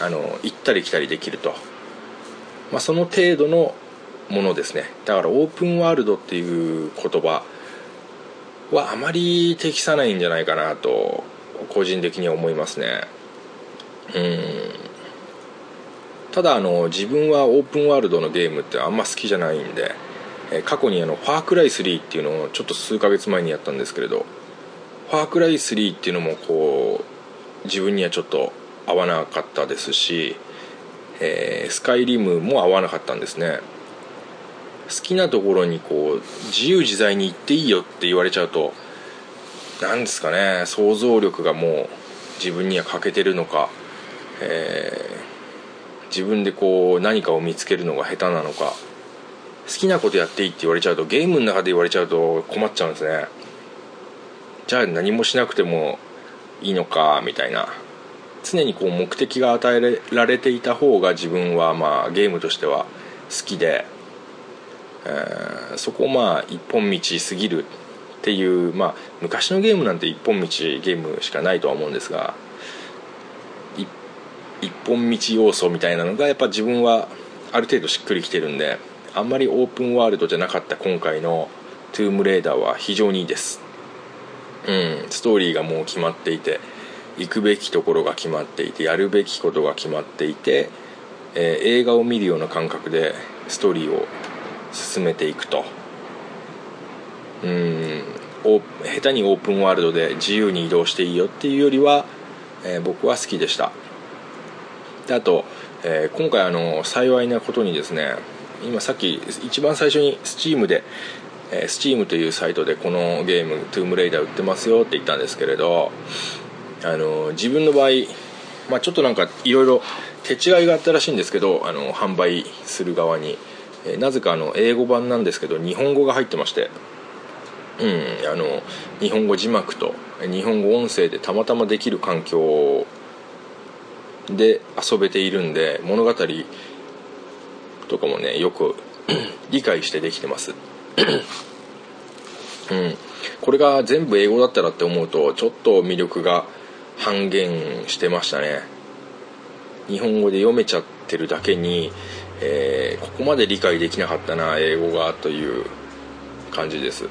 あの行ったり来たりできると、まあ、その程度のものですね。だからオープンワールドっていう言葉はあまり適さないんじゃないかなと個人的には思いますね。うん。ただあの自分はオープンワールドのゲームってあんま好きじゃないんで過去にあの「ファークライ3」っていうのをちょっと数ヶ月前にやったんですけれど「ファークライ3」っていうのもこう自分にはちょっと合わなかったですし、えースカイリムも合わなかったんですね。好きなところにこう自由自在に行っていいよって言われちゃうとなんですかね想像力がもう自分には欠けてるのか、えー自分でこう何かを見つけるのが下手なのか好きなことやっていいって言われちゃうとゲームの中で言われちゃうと困っちゃうんですね。じゃあ何もしなくてもいいのかみたいな。常にこう目的が与えられていた方が自分はまあゲームとしては好きで、えそこをまあ一本道すぎるっていうまあ昔のゲームなんて一本道ゲームしかないとは思うんですが一本道要素みたいなのがやっぱ自分はある程度しっくりきてるんであんまりオープンワールドじゃなかった今回の「トゥームレーダー」は非常にいいです。うんストーリーがもう決まっていて行くべきところが決まっていてやるべきことが決まっていて、えー映画を見るような感覚でストーリーを進めていくと。うん。下手にオープンワールドで自由に移動していいよっていうよりは、えー僕は好きでした。であと、えー今回あの幸いなことにですね今さっき一番最初に Steam で、えー Steam というサイトでこのゲーム「トゥームレイダー売ってますよって言ったんですけれどあの自分の場合、まあ、ちょっとなんかいろいろ手違いがあったらしいんですけどあの販売する側に、えなぜかあの英語版なんですけど日本語が入ってましてうん、あの日本語字幕と日本語音声でたまたまできる環境で遊べているんで物語とかもねよく 理解してできてます。うん。これが全部英語だったらって思うとちょっと魅力が半減してましたね。日本語で読めちゃってるだけに、えーここまで理解できなかったな英語がという感じです。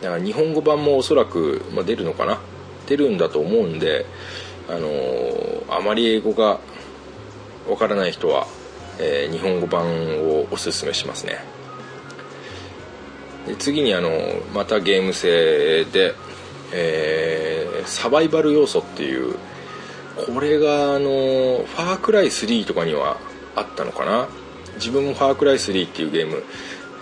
だから日本語版もおそらく、まあ、出るのかな？出るんだと思うんで、あのーあまり英語がわからない人は、えー日本語版をおすすめしますね。で次にあのまたゲーム性で、えーサバイバル要素っていうこれがあのファークライ3とかにはあったのかな？自分もファークライ3っていうゲーム、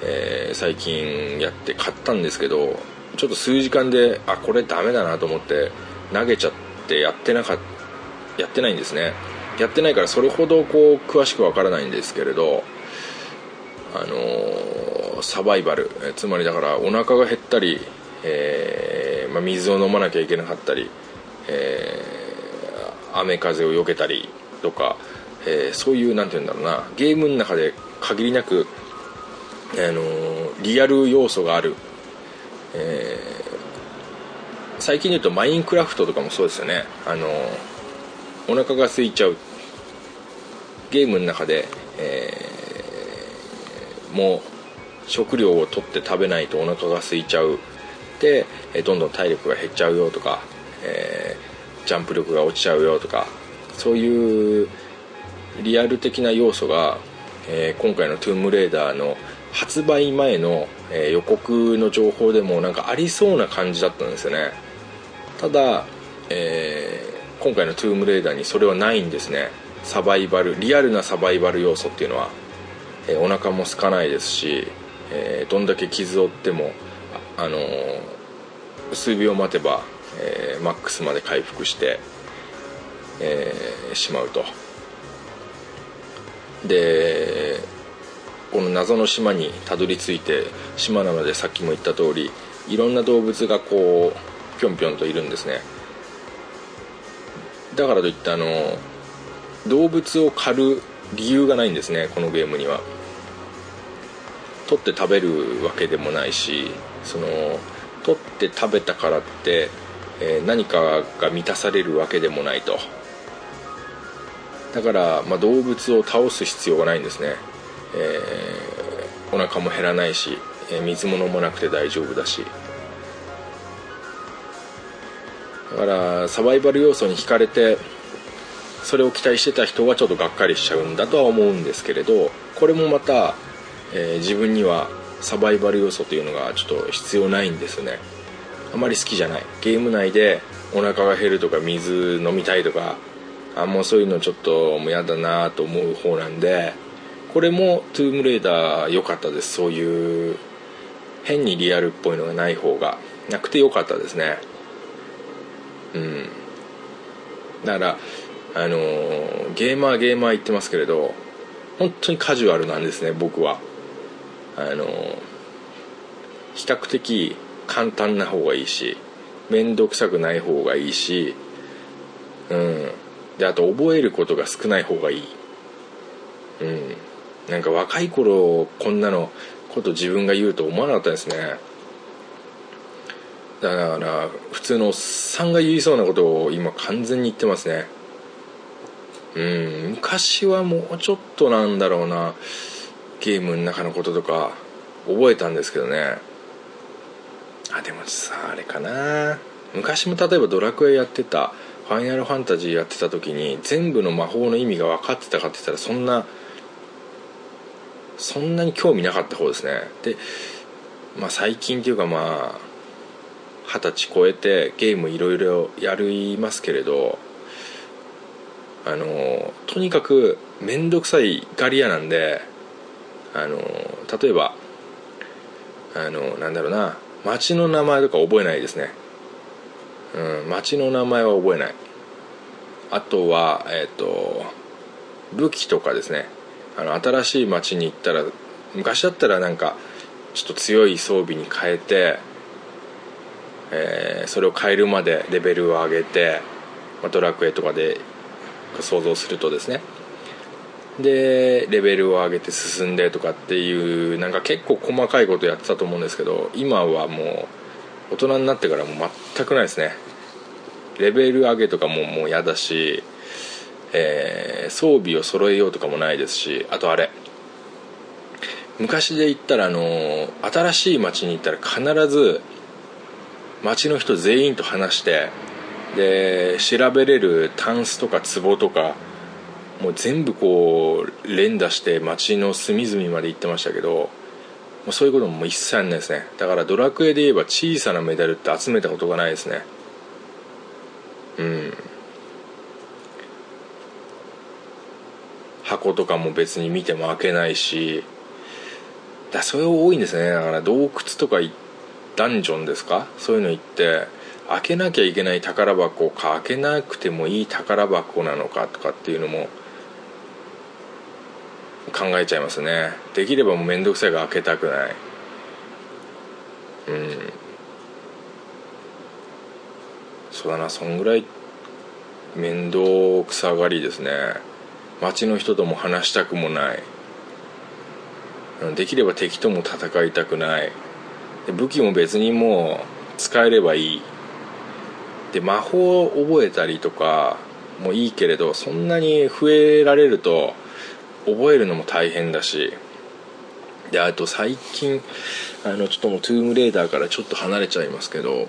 えー最近やって買ったんですけどちょっと数時間であこれダメだなと思って投げちゃってやってなかやってないんですね。やってないからそれほどこう詳しくわからないんですけれどあのーサバイバルえつまりだからお腹が減ったり、えーまあ、水を飲まなきゃいけなかったり、えー雨風を避けたりとか、えーそういうなんて言うんだろうなゲームの中で限りなく、あのーリアル要素がある、えー最近で言うとマインクラフトとかもそうですよね。あのお腹が空いちゃうゲームの中で、えーもう食料を取って食べないとお腹が空いちゃう。でどんどん体力が減っちゃうよとか、えージャンプ力が落ちちゃうよとかそういうリアル的な要素が、えー今回の「トゥームレーダー」の発売前の、えー予告の情報でもなんかありそうな感じだったんですよね。ただ、えー今回の「トゥームレーダー」にそれはないんですね。サバイバルリアルなサバイバル要素っていうのは、えーお腹も空かないですし、えーどんだけ傷を負ってもあ、あのー数秒待てば、えーマックスまで回復して、えーしまうと。でこの謎の島にたどり着いて島なのでさっきも言った通りいろんな動物がこうぴょんぴょんといるんですね。だからといってあの動物を狩る理由がないんですねこのゲームには。取って食べるわけでもないしその取って食べたからって、えー何かが満たされるわけでもないと。だから、まあ、動物を倒す必要がないんですね、えーお腹も減らないし、えー水も飲まなくて大丈夫だし。だからサバイバル要素に惹かれてそれを期待してた人はちょっとがっかりしちゃうんだとは思うんですけれどこれもまた、えー自分にはサバイバル要素というのがちょっと必要ないんですね。あまり好きじゃない。ゲーム内でお腹が減るとか水飲みたいとかあもうそういうのちょっともう嫌だなと思う方なんでこれもトゥームレーダー良かったです。そういう変にリアルっぽいのがない方が。なくて良かったですね。うん。だからあのーゲーマーゲーマー言ってますけれど本当にカジュアルなんですね僕は。あのー比較的簡単な方がいいし面倒くさくない方がいいしうん。であと覚えることが少ない方がいい。うん。なんか若い頃こんなのこと自分が言うと思わなかったですね。だから普通のおっさんが言いそうなことを今完全に言ってますね。うん。昔はもうちょっとなんだろうな。ゲームの中のこととか覚えたんですけどね。あでもさあれかな。昔も例えばドラクエやってた。ファイナルファンタジーやってた時に全部の魔法の意味が分かってたかって言ったらそんなそんなに興味なかった方ですね。でまあ最近っていうかまあ二十歳超えてゲームいろいろやりますけれどあのとにかく面倒くさいガリアなんであの例えばあのなんだろうな町の名前とか覚えないですね。うん町の名前は覚えない。あとはえっ、と武器とかですね。あの新しい町に行ったら昔だったらなんかちょっと強い装備に変えて、えーそれを変えるまでレベルを上げて、まあ、ドラクエとかで想像するとですね。でレベルを上げて進んでとかっていうなんか結構細かいことやってたと思うんですけど今はもう大人になってからもう全くないですね。レベル上げとかももう嫌だし、えー装備を揃えようとかもないですしあとあれ。昔で言ったらあの新しい町に行ったら必ず町の人全員と話してで調べれるタンスとか壺とかもう全部こう連打して町の隅々まで行ってましたけどうそういうことも一切ないですね。だからドラクエで言えば小さなメダルって集めたことがないですね。うん。箱とかも別に見ても開けないし。だそれ多いんですね。だから洞窟とかダンジョンですか？そういうの行って開けなきゃいけない宝箱か開けなくてもいい宝箱なのかとかっていうのも考えちゃいますね。できればもう面倒くさいから開けたくない。うん。そうだなそんぐらい面倒くさがりですね。街の人とも話したくもない。できれば敵とも戦いたくない。武器も別にもう使えればいい。で魔法を覚えたりとかもいいけれどそんなに増えられると覚えるのも大変だしであと最近あのちょっともうトゥームレーダーからちょっと離れちゃいますけど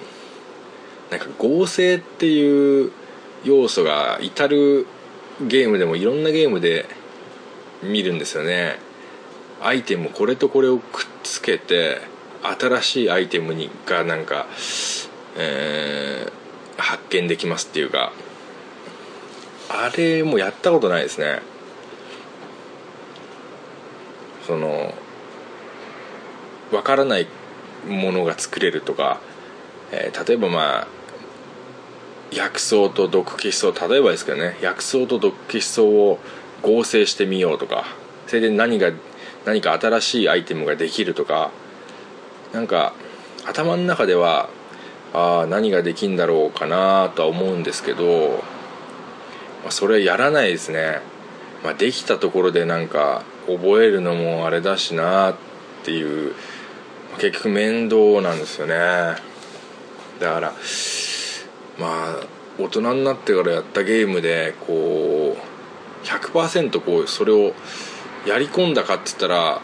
なんか合成っていう要素が至るゲームでもいろんなゲームで見るんですよね。アイテムこれとこれをくっつけて新しいアイテムにがなんか、えー発見できますっていうかあれもやったことないですね。そのわからないものが作れるとか、えー例えばまあ薬草と毒気草例えばですけどね薬草と毒気草を合成してみようとかそれで何が何か新しいアイテムができるとかなんか頭の中ではああ何ができんだろうかなとは思うんですけど、まあ、それはやらないですね、まあ、できたところでなんか覚えるのもあれだしなっていう結局面倒なんですよね。だからまあ大人になってからやったゲームでこう100%こうそれをやり込んだかって言ったら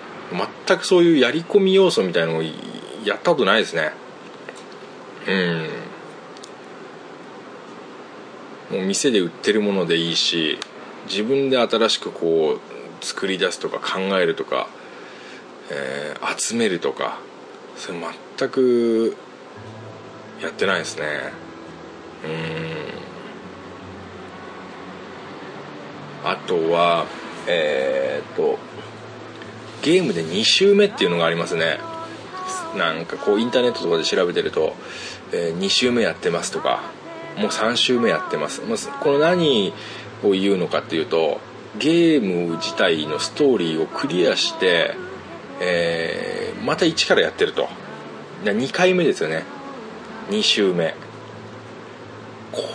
全くそういうやり込み要素みたいのをやったことないですね。うん。もう店で売ってるものでいいし自分で新しくこう作り出すとか考えるとか、えー集めるとかそれ全くやってないですね。うん。あとはえーっとゲームで2周目っていうのがありますね。なんかこうインターネットとかで調べてると、え2周目やってますとかもう3周目やってます、ま、この何を言うのかっていうとゲーム自体のストーリーをクリアして、えーまた1からやってると。2回目ですよね。2周目。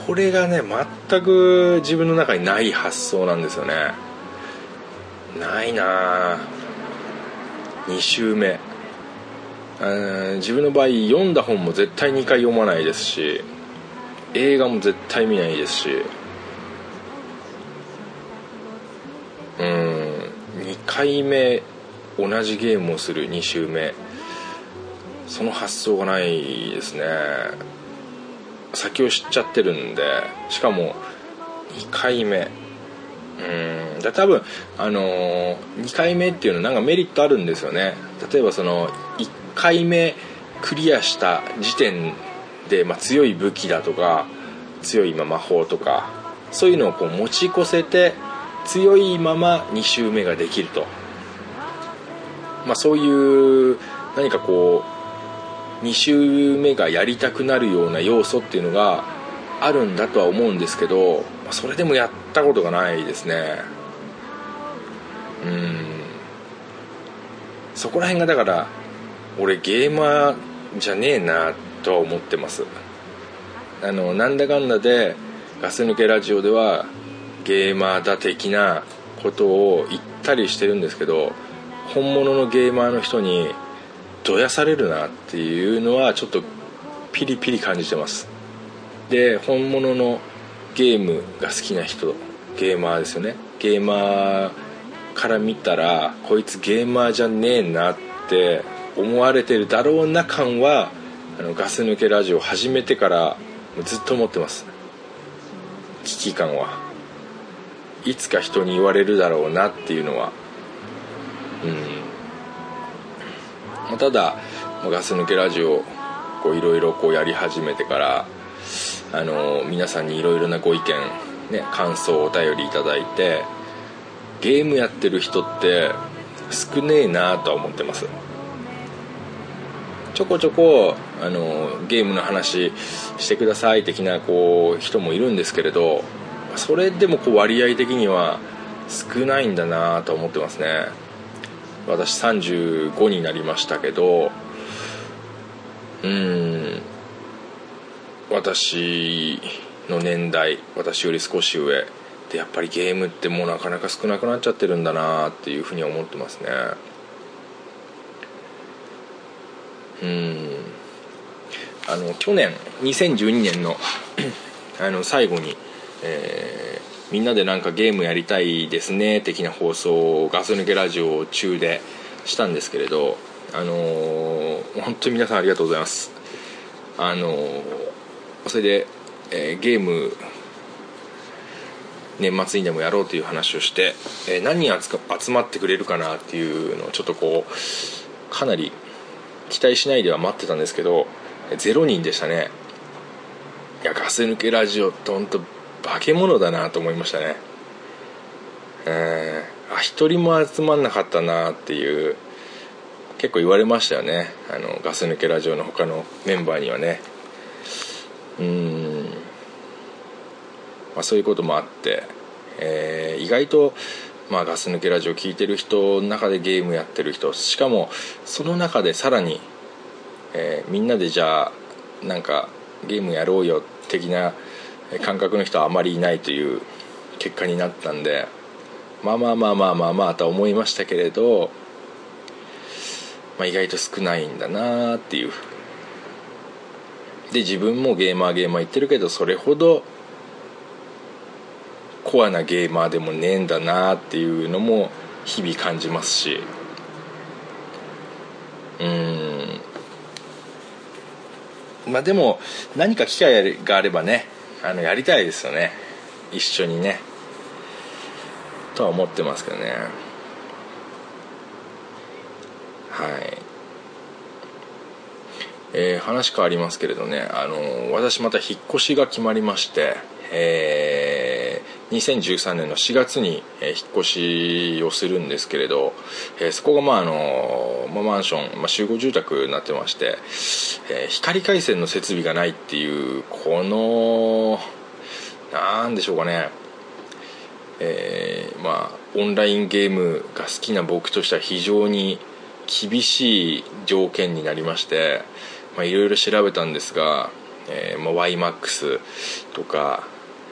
これがね全く自分の中にない発想なんですよね。ないな2周目。自分の場合読んだ本も絶対2回読まないですし映画も絶対見ないですしうーん2回目同じゲームをする2周目。その発想がないですね。先を知っちゃってるんでしかも2回目。うん。だ多分あのー、2回目っていうのはなんかメリットあるんですよね。例えばその1回目クリアした時点で、まあ、強い武器だとか強い魔法とかそういうのをこう持ち越せて強いまま2周目ができると、まあ、そういう何かこう2周目がやりたくなるような要素っていうのがあるんだとは思うんですけどそれでもやったことがないですね。うん。そこら辺がだから俺ゲーマーじゃねえなとは思ってます。あのなんだかんだでガス抜けラジオではゲーマーだ的なことを言ったりしてるんですけど本物のゲーマーの人にどやされるなっていうのはちょっとピリピリ感じてます。で本物のゲームが好きな人ゲーマーですよね。ゲーマーから見たらこいつゲーマーじゃねえなって思われてるだろうな感はあのガス抜けラジオ始めてからずっと思ってます。危機感は。いつか人に言われるだろうなっていうのは。うん。ただガス抜けラジオこういろいろこうやり始めてからあの皆さんにいろいろなご意見ね感想お便りいただいてゲームやってる人って少ねえなとは思ってます。ちょこちょこあのゲームの話してください的なこう人もいるんですけれどそれでもこう割合的には少ないんだなと思ってますね。私35になりましたけどうん私の年代私より少し上でやっぱりゲームってもうなかなか少なくなっちゃってるんだなっていうふうに思ってますね。うん。あの去年2012年の あの最後に、えーみんなでなんかゲームやりたいですね的な放送をガス抜けラジオ中でしたんですけれどあのー本当に皆さんありがとうございます。あのーそれで、えーゲーム年末にでもやろうという話をして、えー何人集か集まってくれるかなっていうのをちょっとこうかなり期待しないでは待ってたんですけど0人でしたね。いやガス抜けラジオって本当化け物だなと思いましたね。えー、あ一人も集まんなかったなっていう結構言われましたよね。あのガス抜けラジオの他のメンバーにはね。うん、まあ、そういうこともあって、えー意外と、まあ、ガス抜けラジオ聞いてる人の中でゲームやってる人しかもその中でさらに、えーみんなでじゃあなんかゲームやろうよ的な感覚の人はあまりいないという結果になったんでまあまあまあまあまあまあとは思いましたけれど、まあ、意外と少ないんだなっていう。で自分もゲーマーゲーマー言ってるけどそれほどコアなゲーマーでもねえんだなっていうのも日々感じますし。うん。まあでも何か機会があればねあのやりたいですよね。一緒にね。とは思ってますけどね。はい。えー話変わりますけれどね。あの私また引っ越しが決まりましてえー2013年の4月に、え引っ越しをするんですけれど、えそこがまああの、マンション、まあ、集合住宅になってまして、え光回線の設備がないっていうこのなんでしょうかね。えーまあオンラインゲームが好きな僕としては非常に厳しい条件になりましていろいろ調べたんですが、えーまあ、YMAX とか、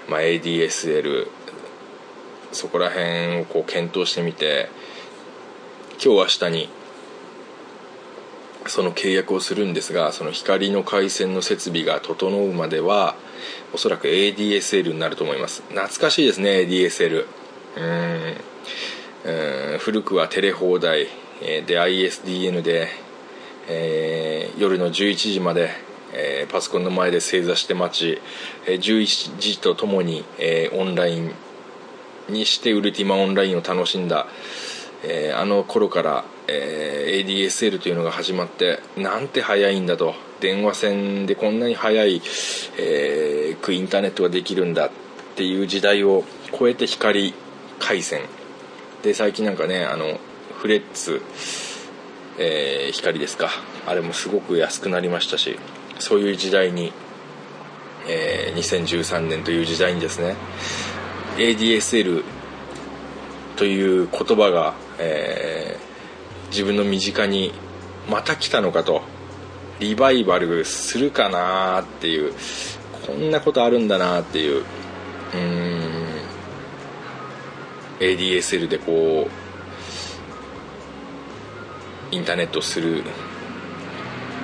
まあ、ADSL そこら辺をこう検討してみて今日明日にその契約をするんですがその光の回線の設備が整うまではおそらく ADSL になると思います。懐かしいですね ADSL うん。うん。古くはテレ放題。えーで ISDN で、えー夜の11時まで、えーパソコンの前で正座して待ち、えー11時とともに、えーオンラインにしてウルティマオンラインを楽しんだ、えーあの頃から、えー ADSL というのが始まってなんて早いんだと。電話線でこんなに早い、えークインターネットができるんだっていう時代を超えて光回線。で最近なんかねあのフレッツ、えー光ですか。あれもすごく安くなりましたし。そういう時代に、えー2013年という時代にですね ADSL という言葉が、えー自分の身近にまた来たのかとリバイバルするかなっていうこんなことあるんだなっていううん ADSL でこうインターネットする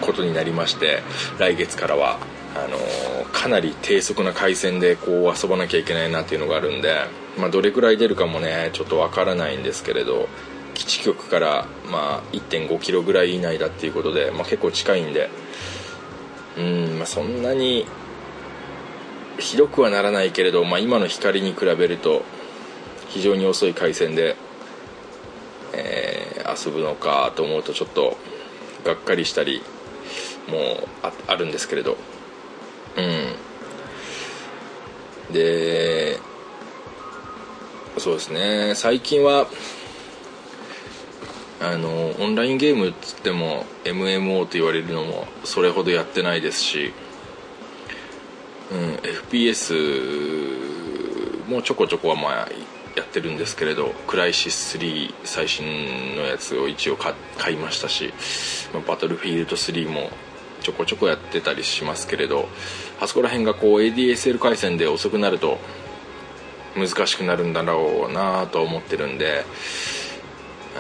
ことになりまして来月からはあのかなり低速な回線でこう遊ばなきゃいけないなっていうのがあるんで、まあ、どれくらい出るかもねちょっとわからないんですけれど基地局から、まあ、1 5キロぐらい以内だっていうことで、まあ、結構近いんでうん、まあ、そんなにひどくはならないけれど、まあ、今の光に比べると非常に遅い回線で、えー遊ぶのかと思うとちょっとがっかりしたりもああるんですけれど。うん。でそうですね。最近はあのオンラインゲームっつっても MMO と言われるのもそれほどやってないですし、うん、FPS もちょこちょこはまあやってるんですけれどクライシス3最新のやつを一応買買いましたし、まあバトルフィールド3もちょこちょこやってたりしますけれどあそこら辺がこう ADSL 回線で遅くなると難しくなるんだろうなと思ってるんで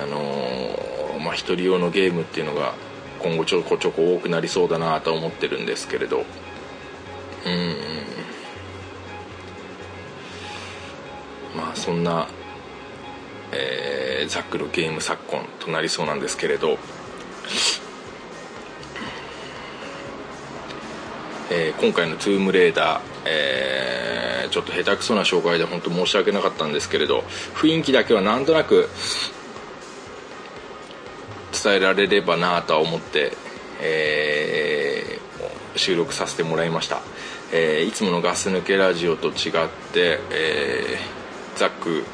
あのーまあ一人用のゲームっていうのが今後ちょこちょこ多くなりそうだなと思ってるんですけれど。うん。まあそんな、えーザックのゲーム昨今となりそうなんですけれど、えー今回の「トゥームレーダー」えーちょっと下手くそな紹介で本当申し訳なかったんですけれど雰囲気だけはなんとなく伝えられればなとは思って、えー収録させてもらいました、えーいつものガス抜けラジオと違って、えーザック、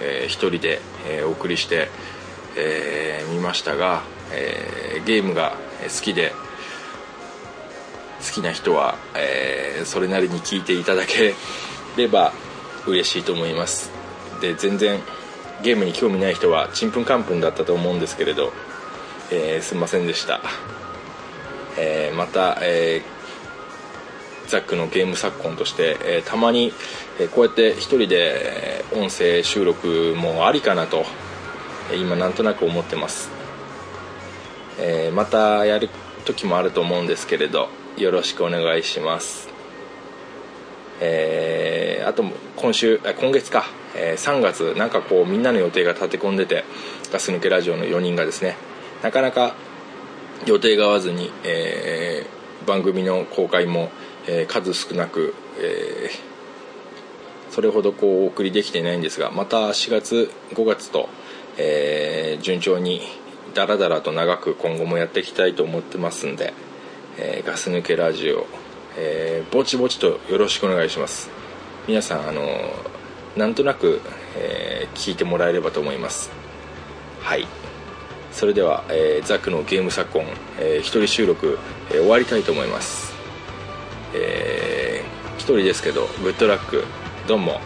えー一人で、えーお送りして、えー見ましたが、えーゲームが好きで好きな人は、えーそれなりに聞いていただければ嬉しいと思います。で全然ゲームに興味ない人はちんぷんかんぷんだったと思うんですけれど、えーすいませんでした、えーまた、えーザックのゲーム昨今として、えたまに、えこうやって一人でえ音声収録もありかなとえ今なんとなく思ってます。えまたやる時もあると思うんですけれどよろしくお願いします。えーあと今週今月か、えー3月なんかこうみんなの予定が立て込んでてガス抜けラジオの4人がですね。なかなか予定が合わずに、えー番組の公開も、え数少なく、えそれほどこうお送りできていないんですがまた4月5月と、え順調にダラダラと長く今後もやっていきたいと思ってますんで、えーガス抜けラジオ、えーぼちぼちとよろしくお願いします。皆さんあのなんとなく、えー聞いてもらえればと思います。はい。それでは、えーザックのゲーム昨今、えー一人収録、えー終わりたいと思います。えー一人ですけどグッドラックどうも。